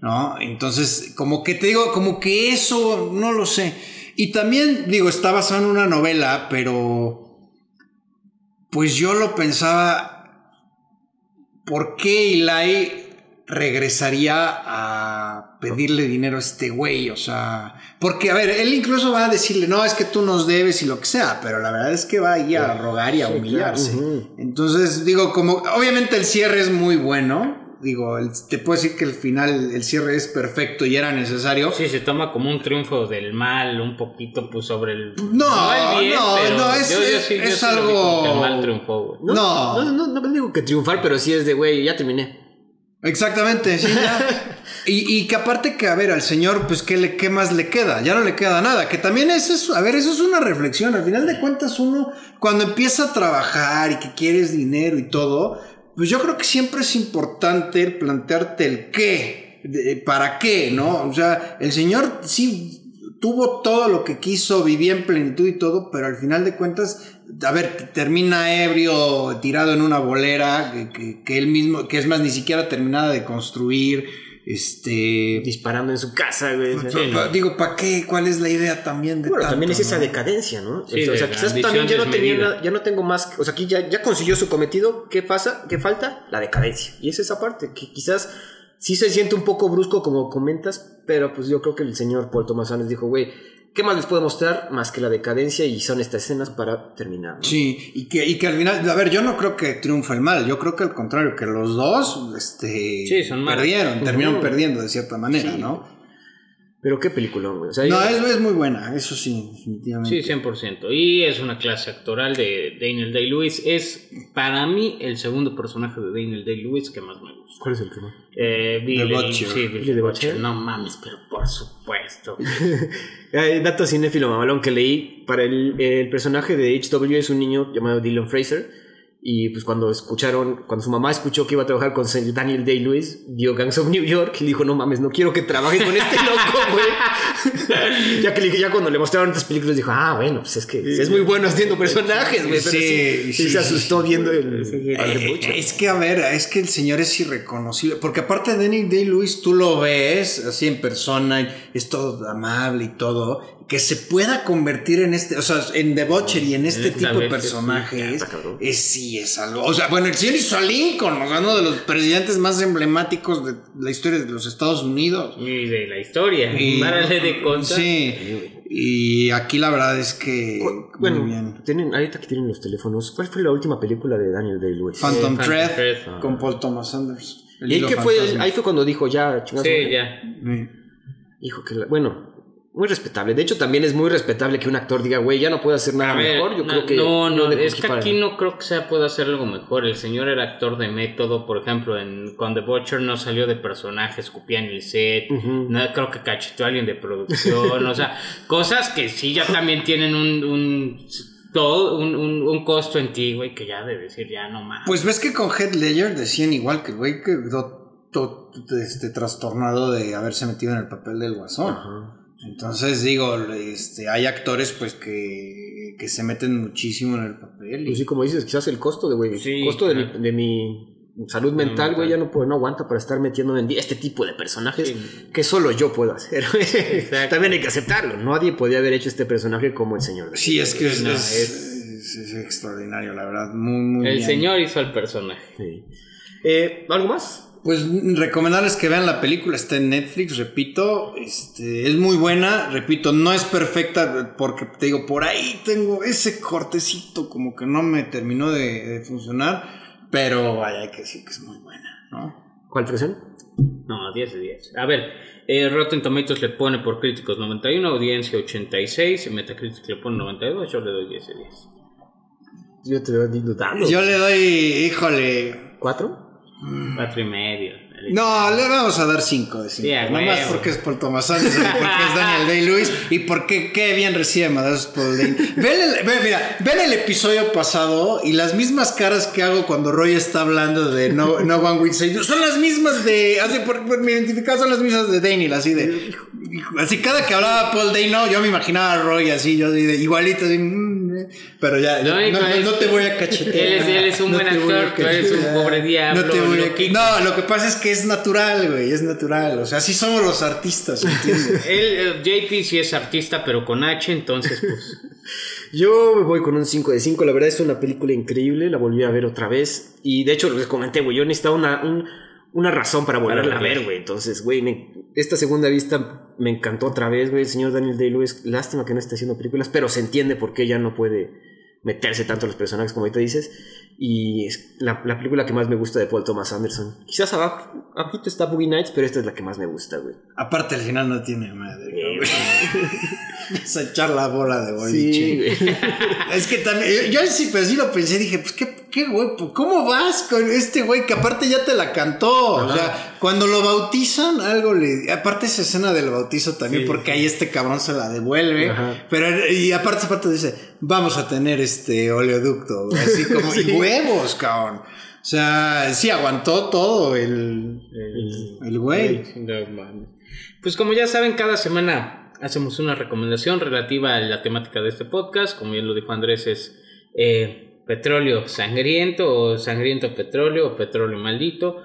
¿No? Entonces, como que te digo, como que eso, no lo sé. Y también, digo, está basado en una novela, pero. Pues yo lo pensaba. ¿Por qué Eli regresaría a pedirle dinero a este güey? O sea. Porque, a ver, él incluso va a decirle, no, es que tú nos debes y lo que sea, pero la verdad es que va ahí a rogar y a humillarse. Entonces, digo, como. Obviamente el cierre es muy bueno digo, te puedo decir que el final, el cierre es perfecto y era necesario. Sí, se toma como un triunfo del mal, un poquito pues sobre el. No, no, no, es, es, algo. el mal triunfó, No, no, no, no, digo que triunfar, pero sí es de, güey, ya terminé. Exactamente, sí, ya. *laughs* y, y, que aparte que, a ver, al señor, pues, ¿qué, le, ¿qué más le queda? Ya no le queda nada. Que también es eso, a ver, eso es una reflexión. Al final de cuentas, uno, cuando empieza a trabajar y que quieres dinero y todo, pues yo creo que siempre es importante plantearte el qué, para qué, ¿no? O sea, el Señor sí tuvo todo lo que quiso, vivía en plenitud y todo, pero al final de cuentas, a ver, termina ebrio, tirado en una bolera, que, que él mismo, que es más, ni siquiera terminada de construir este disparando en su casa, güey. digo, ¿para qué? ¿Cuál es la idea también de Bueno, también es esa decadencia, ¿no? o sea, quizás también ya no, tenía, ya no tengo más, o sea, aquí ya, ya consiguió su cometido, ¿qué pasa? ¿Qué falta? La decadencia. Y es esa parte que quizás sí se siente un poco brusco como comentas, pero pues yo creo que el señor Paul Thomas Anderson dijo, güey, ¿Qué más les puedo mostrar más que la decadencia y son estas escenas para terminar? Sí, y que, y que al final, a ver, yo no creo que triunfe el mal, yo creo que al contrario, que los dos este, perdieron, terminaron perdiendo de cierta manera, ¿no? Pero qué película, güey. no, es, muy buena, eso sí, definitivamente. Sí, 100%. Y es una clase actoral de Daniel Day-Lewis. Es para mí el segundo personaje de Daniel Day-Lewis que más me gusta. ¿Cuál es el que más? Eh, Billy, Butcher. Sí, Billy, Butcher. No mames, pero por supuesto. *laughs* Dato cinéfilo mamalón que leí. Para el, el personaje de HW es un niño llamado Dylan Fraser y pues cuando escucharon, cuando su mamá escuchó que iba a trabajar con Daniel Day-Lewis, vio Gangs of New York y dijo, no mames, no quiero que trabaje con este loco, güey. *laughs* *laughs* ya que ya cuando le mostraron estas películas dijo, ah, bueno, pues es que es muy bueno haciendo personajes, güey. sí, sí, se asustó viendo el... Eh, es que, a ver, es que el señor es irreconocible. Porque aparte de Daniel Day-Lewis, tú lo ves así en persona, es todo amable y todo que se pueda convertir en este, o sea, en y en este tipo de personajes, es, sí es algo. O sea, bueno, el señor hizo a Lincoln, uno de los presidentes más emblemáticos de la historia de los Estados Unidos. Y de la historia, y, de contar. Sí. Y aquí la verdad es que. Bueno, bien. Tienen, ahorita que tienen los teléfonos, ¿cuál fue la última película de Daniel Day-Lewis? Phantom, Thread, con Paul Thomas Anderson. ¿Y que fue? Ahí fue cuando dijo ya, chingados. Sí, ya. Hijo, que bueno, muy respetable. De hecho, también es muy respetable que un actor diga, güey, ya no puedo hacer nada mejor. Yo creo que. No, no, es que aquí no creo que sea pueda hacer algo mejor. El señor era actor de método, por ejemplo, en cuando The Butcher no salió de personaje, escupía en el set. no, creo que cachetó a alguien de producción. o sea, cosas que sí ya también tienen un, un todo un, un, costo en ti, güey, que ya de decir ya no más. Pues ves que con Head Ledger decían igual que el güey que todo este, trastornado de haberse metido en el papel del guasón. Ajá. Entonces digo, este, hay actores pues que, que se meten muchísimo en el papel. Pues sí, como dices, quizás el costo de, güey, el costo de, mi, de mi salud mental, güey, ya no puedo, no aguanta para estar metiéndome en este tipo de personajes que solo yo puedo hacer. *laughs* También hay que aceptarlo. Nadie podía haber hecho este personaje como el señor. Sí, es que es, es, extraordinario, la verdad. Muy, muy el señor hizo el personaje. Eh, ¿Algo más? Pues recomendarles que vean la película, está en Netflix, repito, este, es muy buena, repito, no es perfecta porque te digo, por ahí tengo ese cortecito como que no me terminó de, funcionar, pero vaya, hay que decir que es muy buena, ¿no? ¿Cuál versión? No, 10 de 10. A ver, eh, Rotten Tomatoes le pone por críticos 91, audiencia 86, Metacritic le pone 92, yo le doy 10 de 10. Yo te doy dudando. Yo le doy, híjole. ¿Cuatro? Cuatro y medio. No, le vamos a dar cinco de cinco. Nada más porque es por Tomás Anderson, *laughs* porque es Daniel Day-Lewis y porque qué bien recibe madrazos Paul Dane. Ven el, mira, ven el episodio pasado y las mismas caras que hago cuando Roy está hablando de No, no One Will Save Son las mismas de. Así por, por mi identificado son las mismas de Daniel, así de. Así cada que hablaba Paul Dane, no, yo me imaginaba a Roy así, yo así de igualito. Así, mm, güey. Pero ya, Lo no, único no- es- no te voy a cachetear. Él es- él es un No buen actor, tú eres un pobre diablo, No, te voy a- no, lo que pasa es que es natural, güey, es natural. O sea, así somos los artistas, ¿entiendes? *laughs* Él, eh, JP sí es artista, pero con H, entonces, pues. *laughs* Yo me voy con un 5 de 5. La verdad es una película increíble. La volví a ver otra vez. Y de hecho, les comenté, güey. Yo necesitaba una, un- una razón para volverla a ver, güey. Entonces, güey, me- esta segunda vista me encantó otra vez, güey. El señor Daniel Day-Lewis, lástima que no esté haciendo películas, pero se entiende por qué ya no puede meterse tanto a los personajes como ahorita dices. Y es la, la película que más me gusta de Paul Thomas Anderson. Quizás abajo, abajito está Boogie Nights, pero esta es la que más me gusta, güey. Aparte, al final no tiene madre, güey. *laughs* Es a echar la bola de boliche. Sí, *laughs* güey. Es que también, yo sí, pero sí lo pensé, dije, pues qué, qué güey, pues, ¿cómo vas con este güey que aparte ya te la cantó? O sea, cuando lo bautizan, algo le. Aparte esa escena del bautizo también, Sí. porque ahí este cabrón se la devuelve. Ajá. Pero, y aparte, aparte dice, vamos a tener este oleoducto, así como, *laughs* y huevos, cabrón. O sea, sí aguantó todo el, el, el güey. No. Pues como ya saben, cada semana hacemos una recomendación relativa a la temática de este podcast. Como bien lo dijo Andrés, es eh, petróleo sangriento o sangriento petróleo o petróleo maldito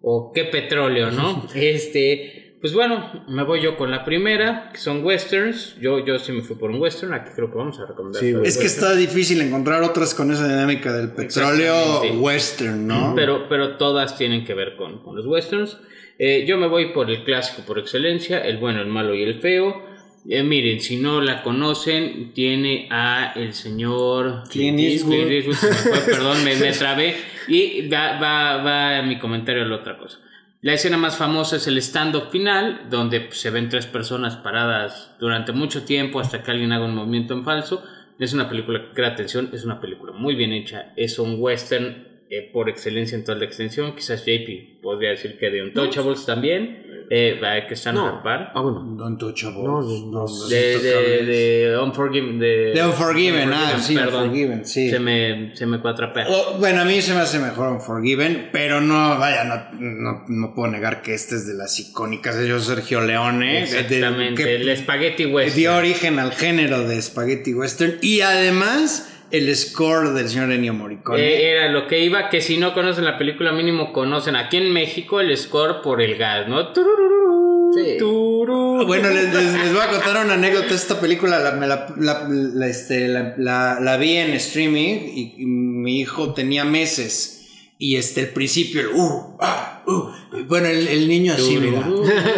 o qué petróleo, ¿no? *laughs* este, pues bueno, me voy yo con la primera, que son westerns. Yo, yo sí me fui por un western, aquí creo que vamos a recomendar. Sí, Es que está difícil encontrar otras con esa dinámica del petróleo western, ¿no? Pero, pero todas tienen que ver con, con los westerns. Eh, yo me voy por el clásico por excelencia, el bueno, el malo y el feo. Eh, miren, si no la conocen, tiene a el señor Clint Eastwood. Clint Eastwood, se me fue, *laughs* perdón, me, me trabé. Y va, va, va mi comentario a la otra cosa. La escena más famosa es el stand-up final, donde pues, se ven tres personas paradas durante mucho tiempo hasta que alguien haga un movimiento en falso. Es una película que crea atención, es una película muy bien hecha, es un western eh, por excelencia en toda la extensión. Quizás JP podría decir que de Untouchables también, eh, que están a la par. Ah, bueno. No, no, no. De, de, de Unforgiven. De, The Unforgiven, ah, sí, perdón. Unforgiven, sí. Se me, se me cuatrapea. Oh, bueno, a mí se me hace mejor Unforgiven, pero no, vaya, no, no, no puedo negar que este es de las icónicas de yo, Sergio Leone. de- de- Exactamente, que el Spaghetti Western. dio origen al género de Spaghetti Western y además el score del señor Ennio Morricone. Eh, era lo que iba, que si no conocen la película, mínimo conocen aquí en México el score por el gas, ¿no? Tururú, Sí. tururú. Bueno, les, les- les voy a contar una anécdota. Esta película la, me la, la- la, este, la- la- la vi en streaming y, y mi hijo tenía meses. Y este, el principio, el uh, ah, uh. Bueno, el, el niño así, mira.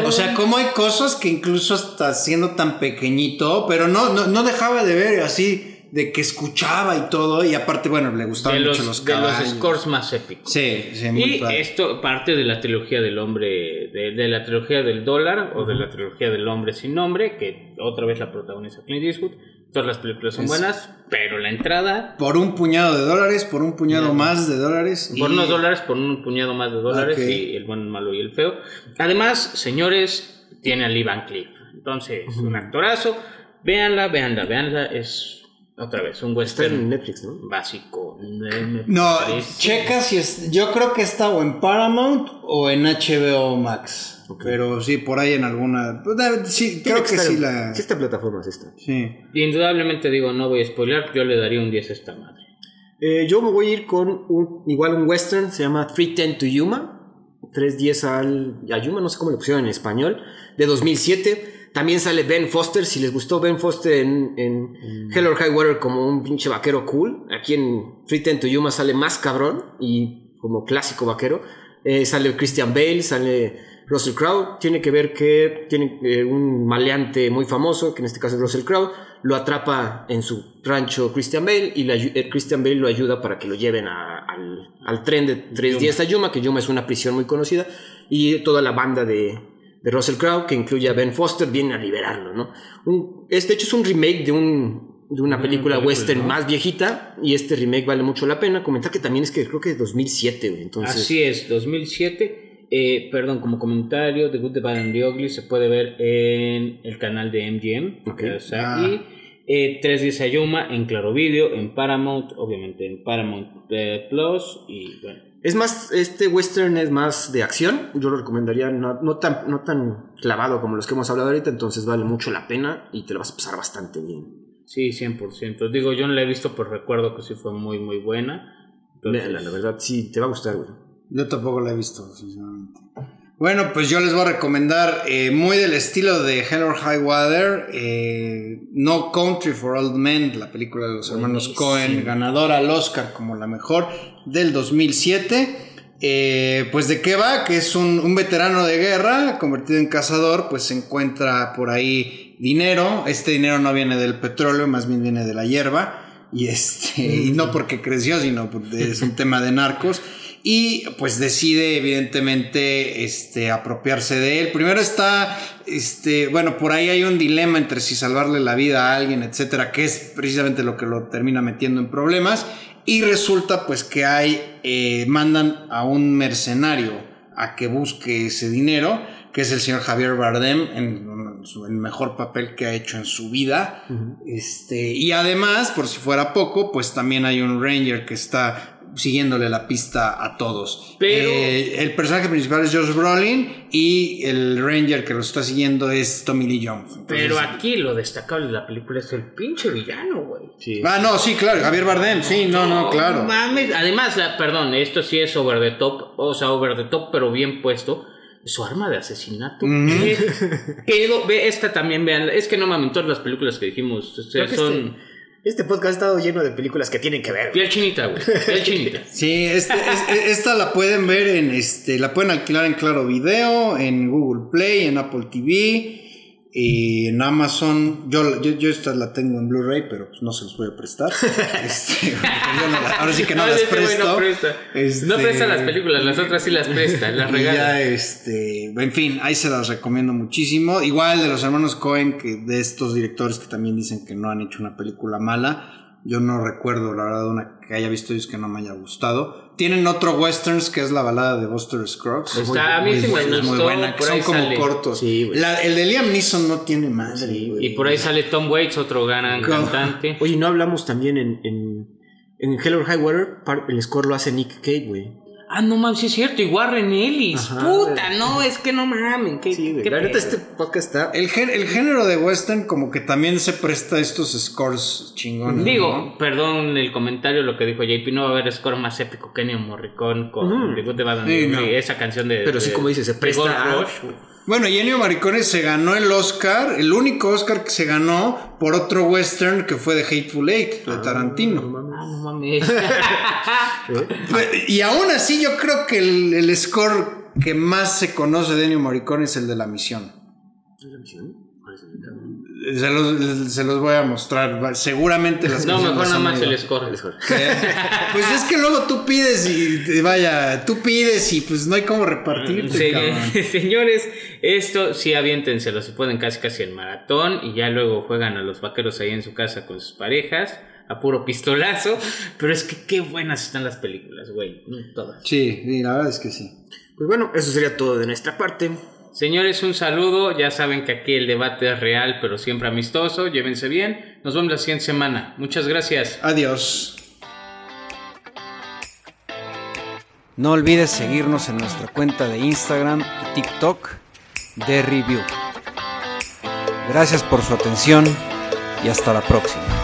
O sea, como hay cosas que incluso hasta siendo tan pequeñito, pero no, no, no dejaba de ver así, de que escuchaba y todo. Y aparte, bueno, le gustaban los, mucho los de los caballos. scores más épicos. Sí, sí, muy Y padre. esto parte de la trilogía del hombre, de, de la trilogía del dólar o de la trilogía del hombre sin nombre, que otra vez la protagoniza Clint Eastwood. Todas las películas son Es- buenas, pero la entrada, Por un puñado de dólares, por un puñado más de dólares. por y- unos dólares, por un puñado más de dólares, Ok. y el bueno, el malo y el feo. Además, señores, tiene a Lee Van Cleef. Entonces, un actorazo. Véanla, véanla, véanla. Es otra vez un Está en western Netflix, ¿no? básico. No, checa si es. Yo creo que está o en Paramount o en HBO Max. Pero sí, por ahí en alguna. pues, Sí, creo que sí la. Sí, esta plataforma es esta. Sí. Indudablemente digo, no voy a spoiler, yo le daría un 10 a esta madre. Eh, yo me voy a ir con un, igual un western, se llama 310 to Yuma. 310 al, a Yuma, no sé cómo le pusieron en español, de 2007. También sale Ben Foster, si les gustó Ben Foster en, en Hell or High Water como un pinche vaquero cool. Aquí en 310 to Yuma sale más cabrón y como clásico vaquero. Eh, sale Christian Bale, sale Russell Crowe. Tiene que ver que tiene eh, un maleante muy famoso, que en este caso es Russell Crowe, lo atrapa en su rancho Christian Bale y eh, Christian Bale lo ayuda para que lo lleven a- al, al tren de tres días a Yuma, que Yuma es una prisión muy conocida, y toda la banda de, de Russell Crowe, que incluye a Ben Foster, viene a liberarlo, ¿no? Un- es, de hecho es un remake de un de una película película, western ¿no? más viejita y este remake vale mucho la pena. Comentar que también es que creo que es 2007, güey, entonces Así es, 2007. eh, perdón, como comentario, The Good, The Bad and The Ugly se puede ver en el canal de MGM. Ok. o sea, Ah. Y eh, 3 días Ayuma en Claro Video, en Paramount, obviamente en Paramount eh, Plus. Y bueno, Es más, este western es más de acción. Yo lo recomendaría no, no tan, no tan clavado como los que hemos hablado ahorita. Entonces vale mucho la pena y te lo vas a pasar bastante bien. Sí, 100%. Digo, yo no la he visto, pero recuerdo que sí fue muy, muy buena. Entonces, Véanla, la verdad, sí, te va a gustar, güey. Yo tampoco la he visto, sinceramente. Bueno, pues yo les voy a recomendar eh, muy del estilo de Hell or High Water, eh, No Country for Old Men, la película de los hermanos Cohen, ganadora al Oscar como la mejor del 2007. Eh, pues de qué va, que es un, un veterano de guerra convertido en cazador, pues se encuentra por ahí dinero. Este dinero no viene del petróleo, más bien viene de la hierba. Y este, y no porque creció, sino porque es un tema de narcos y pues decide evidentemente este, apropiarse de él. Primero está, este, bueno, por ahí hay un dilema entre si salvarle la vida a alguien, etcétera, que es precisamente lo que lo termina metiendo en problemas. Y resulta pues que hay, eh, mandan a un mercenario a que busque ese dinero, que es el señor Javier Bardem, en, su- el mejor papel que ha hecho en su vida. este, y además, por si fuera poco, pues también hay un ranger que está siguiéndole la pista a todos. Pero- Eh, el personaje principal es Josh Brolin y el ranger que lo está siguiendo es Tommy Lee Jones. Entonces- Pero aquí lo destacable de la película es el pinche villano, güey. Sí. Ah, no, sí, claro, Javier Bardem, sí, no, no, claro. mames. Además, la- perdón, esto sí es over the top, o sea, over the top, pero bien puesto. Su arma de asesinato. Ujú. ¿Qué pedo? Ve, esta también, vean. Es que no mames, todas las películas que dijimos o sea, son. Este podcast ha estado lleno de películas que tienen que ver. Piel chinita, güey. Piel chinita. *laughs* Sí, este- es- esta la pueden ver en este, la pueden alquilar en Claro Video, en Google Play, en Apple TV, y en Amazon. Yo, yo, yo esta la tengo en Blu-ray, pero pues no se los voy a prestar. *laughs* Este, no la- ahora sí que no, *laughs* las presto. No presta. Este, No presta las películas, las otras sí las presta, *laughs* las regala. este, en fin, ahí se las recomiendo muchísimo. Igual de los hermanos Cohen, que de estos directores que también dicen que no han hecho una película mala. Yo no recuerdo, la verdad, una que haya visto ellos que no me haya gustado. Tienen otro westerns que es la balada de Buster Scruggs. Está- a mí sí me muy gustó, buena, que son como sale. cortos. Sí. La- el de Liam Neeson no tiene madre, güey. Y por ahí sale Tom Waits, otro gran cantante. Oye, no hablamos también en, en, en Hell or High Water, el score lo hace Nick Cave, güey. Ah, no mames, sí es cierto. Y Warren Ellis. Ajá, Puta, no, es que no mames. ¿qué, Sí, güey. qué La neta, este podcast está. El, gen- el género de western como que también se presta a estos scores chingones. Digo, ¿no? perdón el comentario, lo que dijo JP, no va a haber score más épico que Ennio Morricone con. The Good, The Bad and Sí, the no. Ugly, esa canción de... Pero sí, como dices, se de presta Gold a- Rush. Bueno, y Ennio Morricone se ganó el Oscar, el único Oscar que se ganó por otro western que fue de Hateful Eight, de Tarantino. Ah, no mames. *laughs* Y aún así yo creo que el, el score que más se conoce de Ennio Morricone es el de La Misión. Se los, se los voy a mostrar, seguramente las no, mejor nada más el score. Pues es que luego tú pides y vaya, tú pides y pues no hay cómo repartirte, *laughs* señores, esto sí aviéntenselo, se pueden casi casi en maratón y ya luego juegan a los vaqueros ahí en su casa con sus parejas a puro pistolazo, *laughs* pero es que qué buenas están las películas, güey, todas. Sí, sí, la verdad es que sí. Pues bueno, eso sería todo de nuestra parte. Señores, un saludo, ya saben que aquí el debate es real, pero siempre amistoso, llévense bien, nos vemos la siguiente semana, muchas gracias. Adiós. No olvides seguirnos en nuestra cuenta de Instagram y TikTok de Review. Gracias por su atención y hasta la próxima.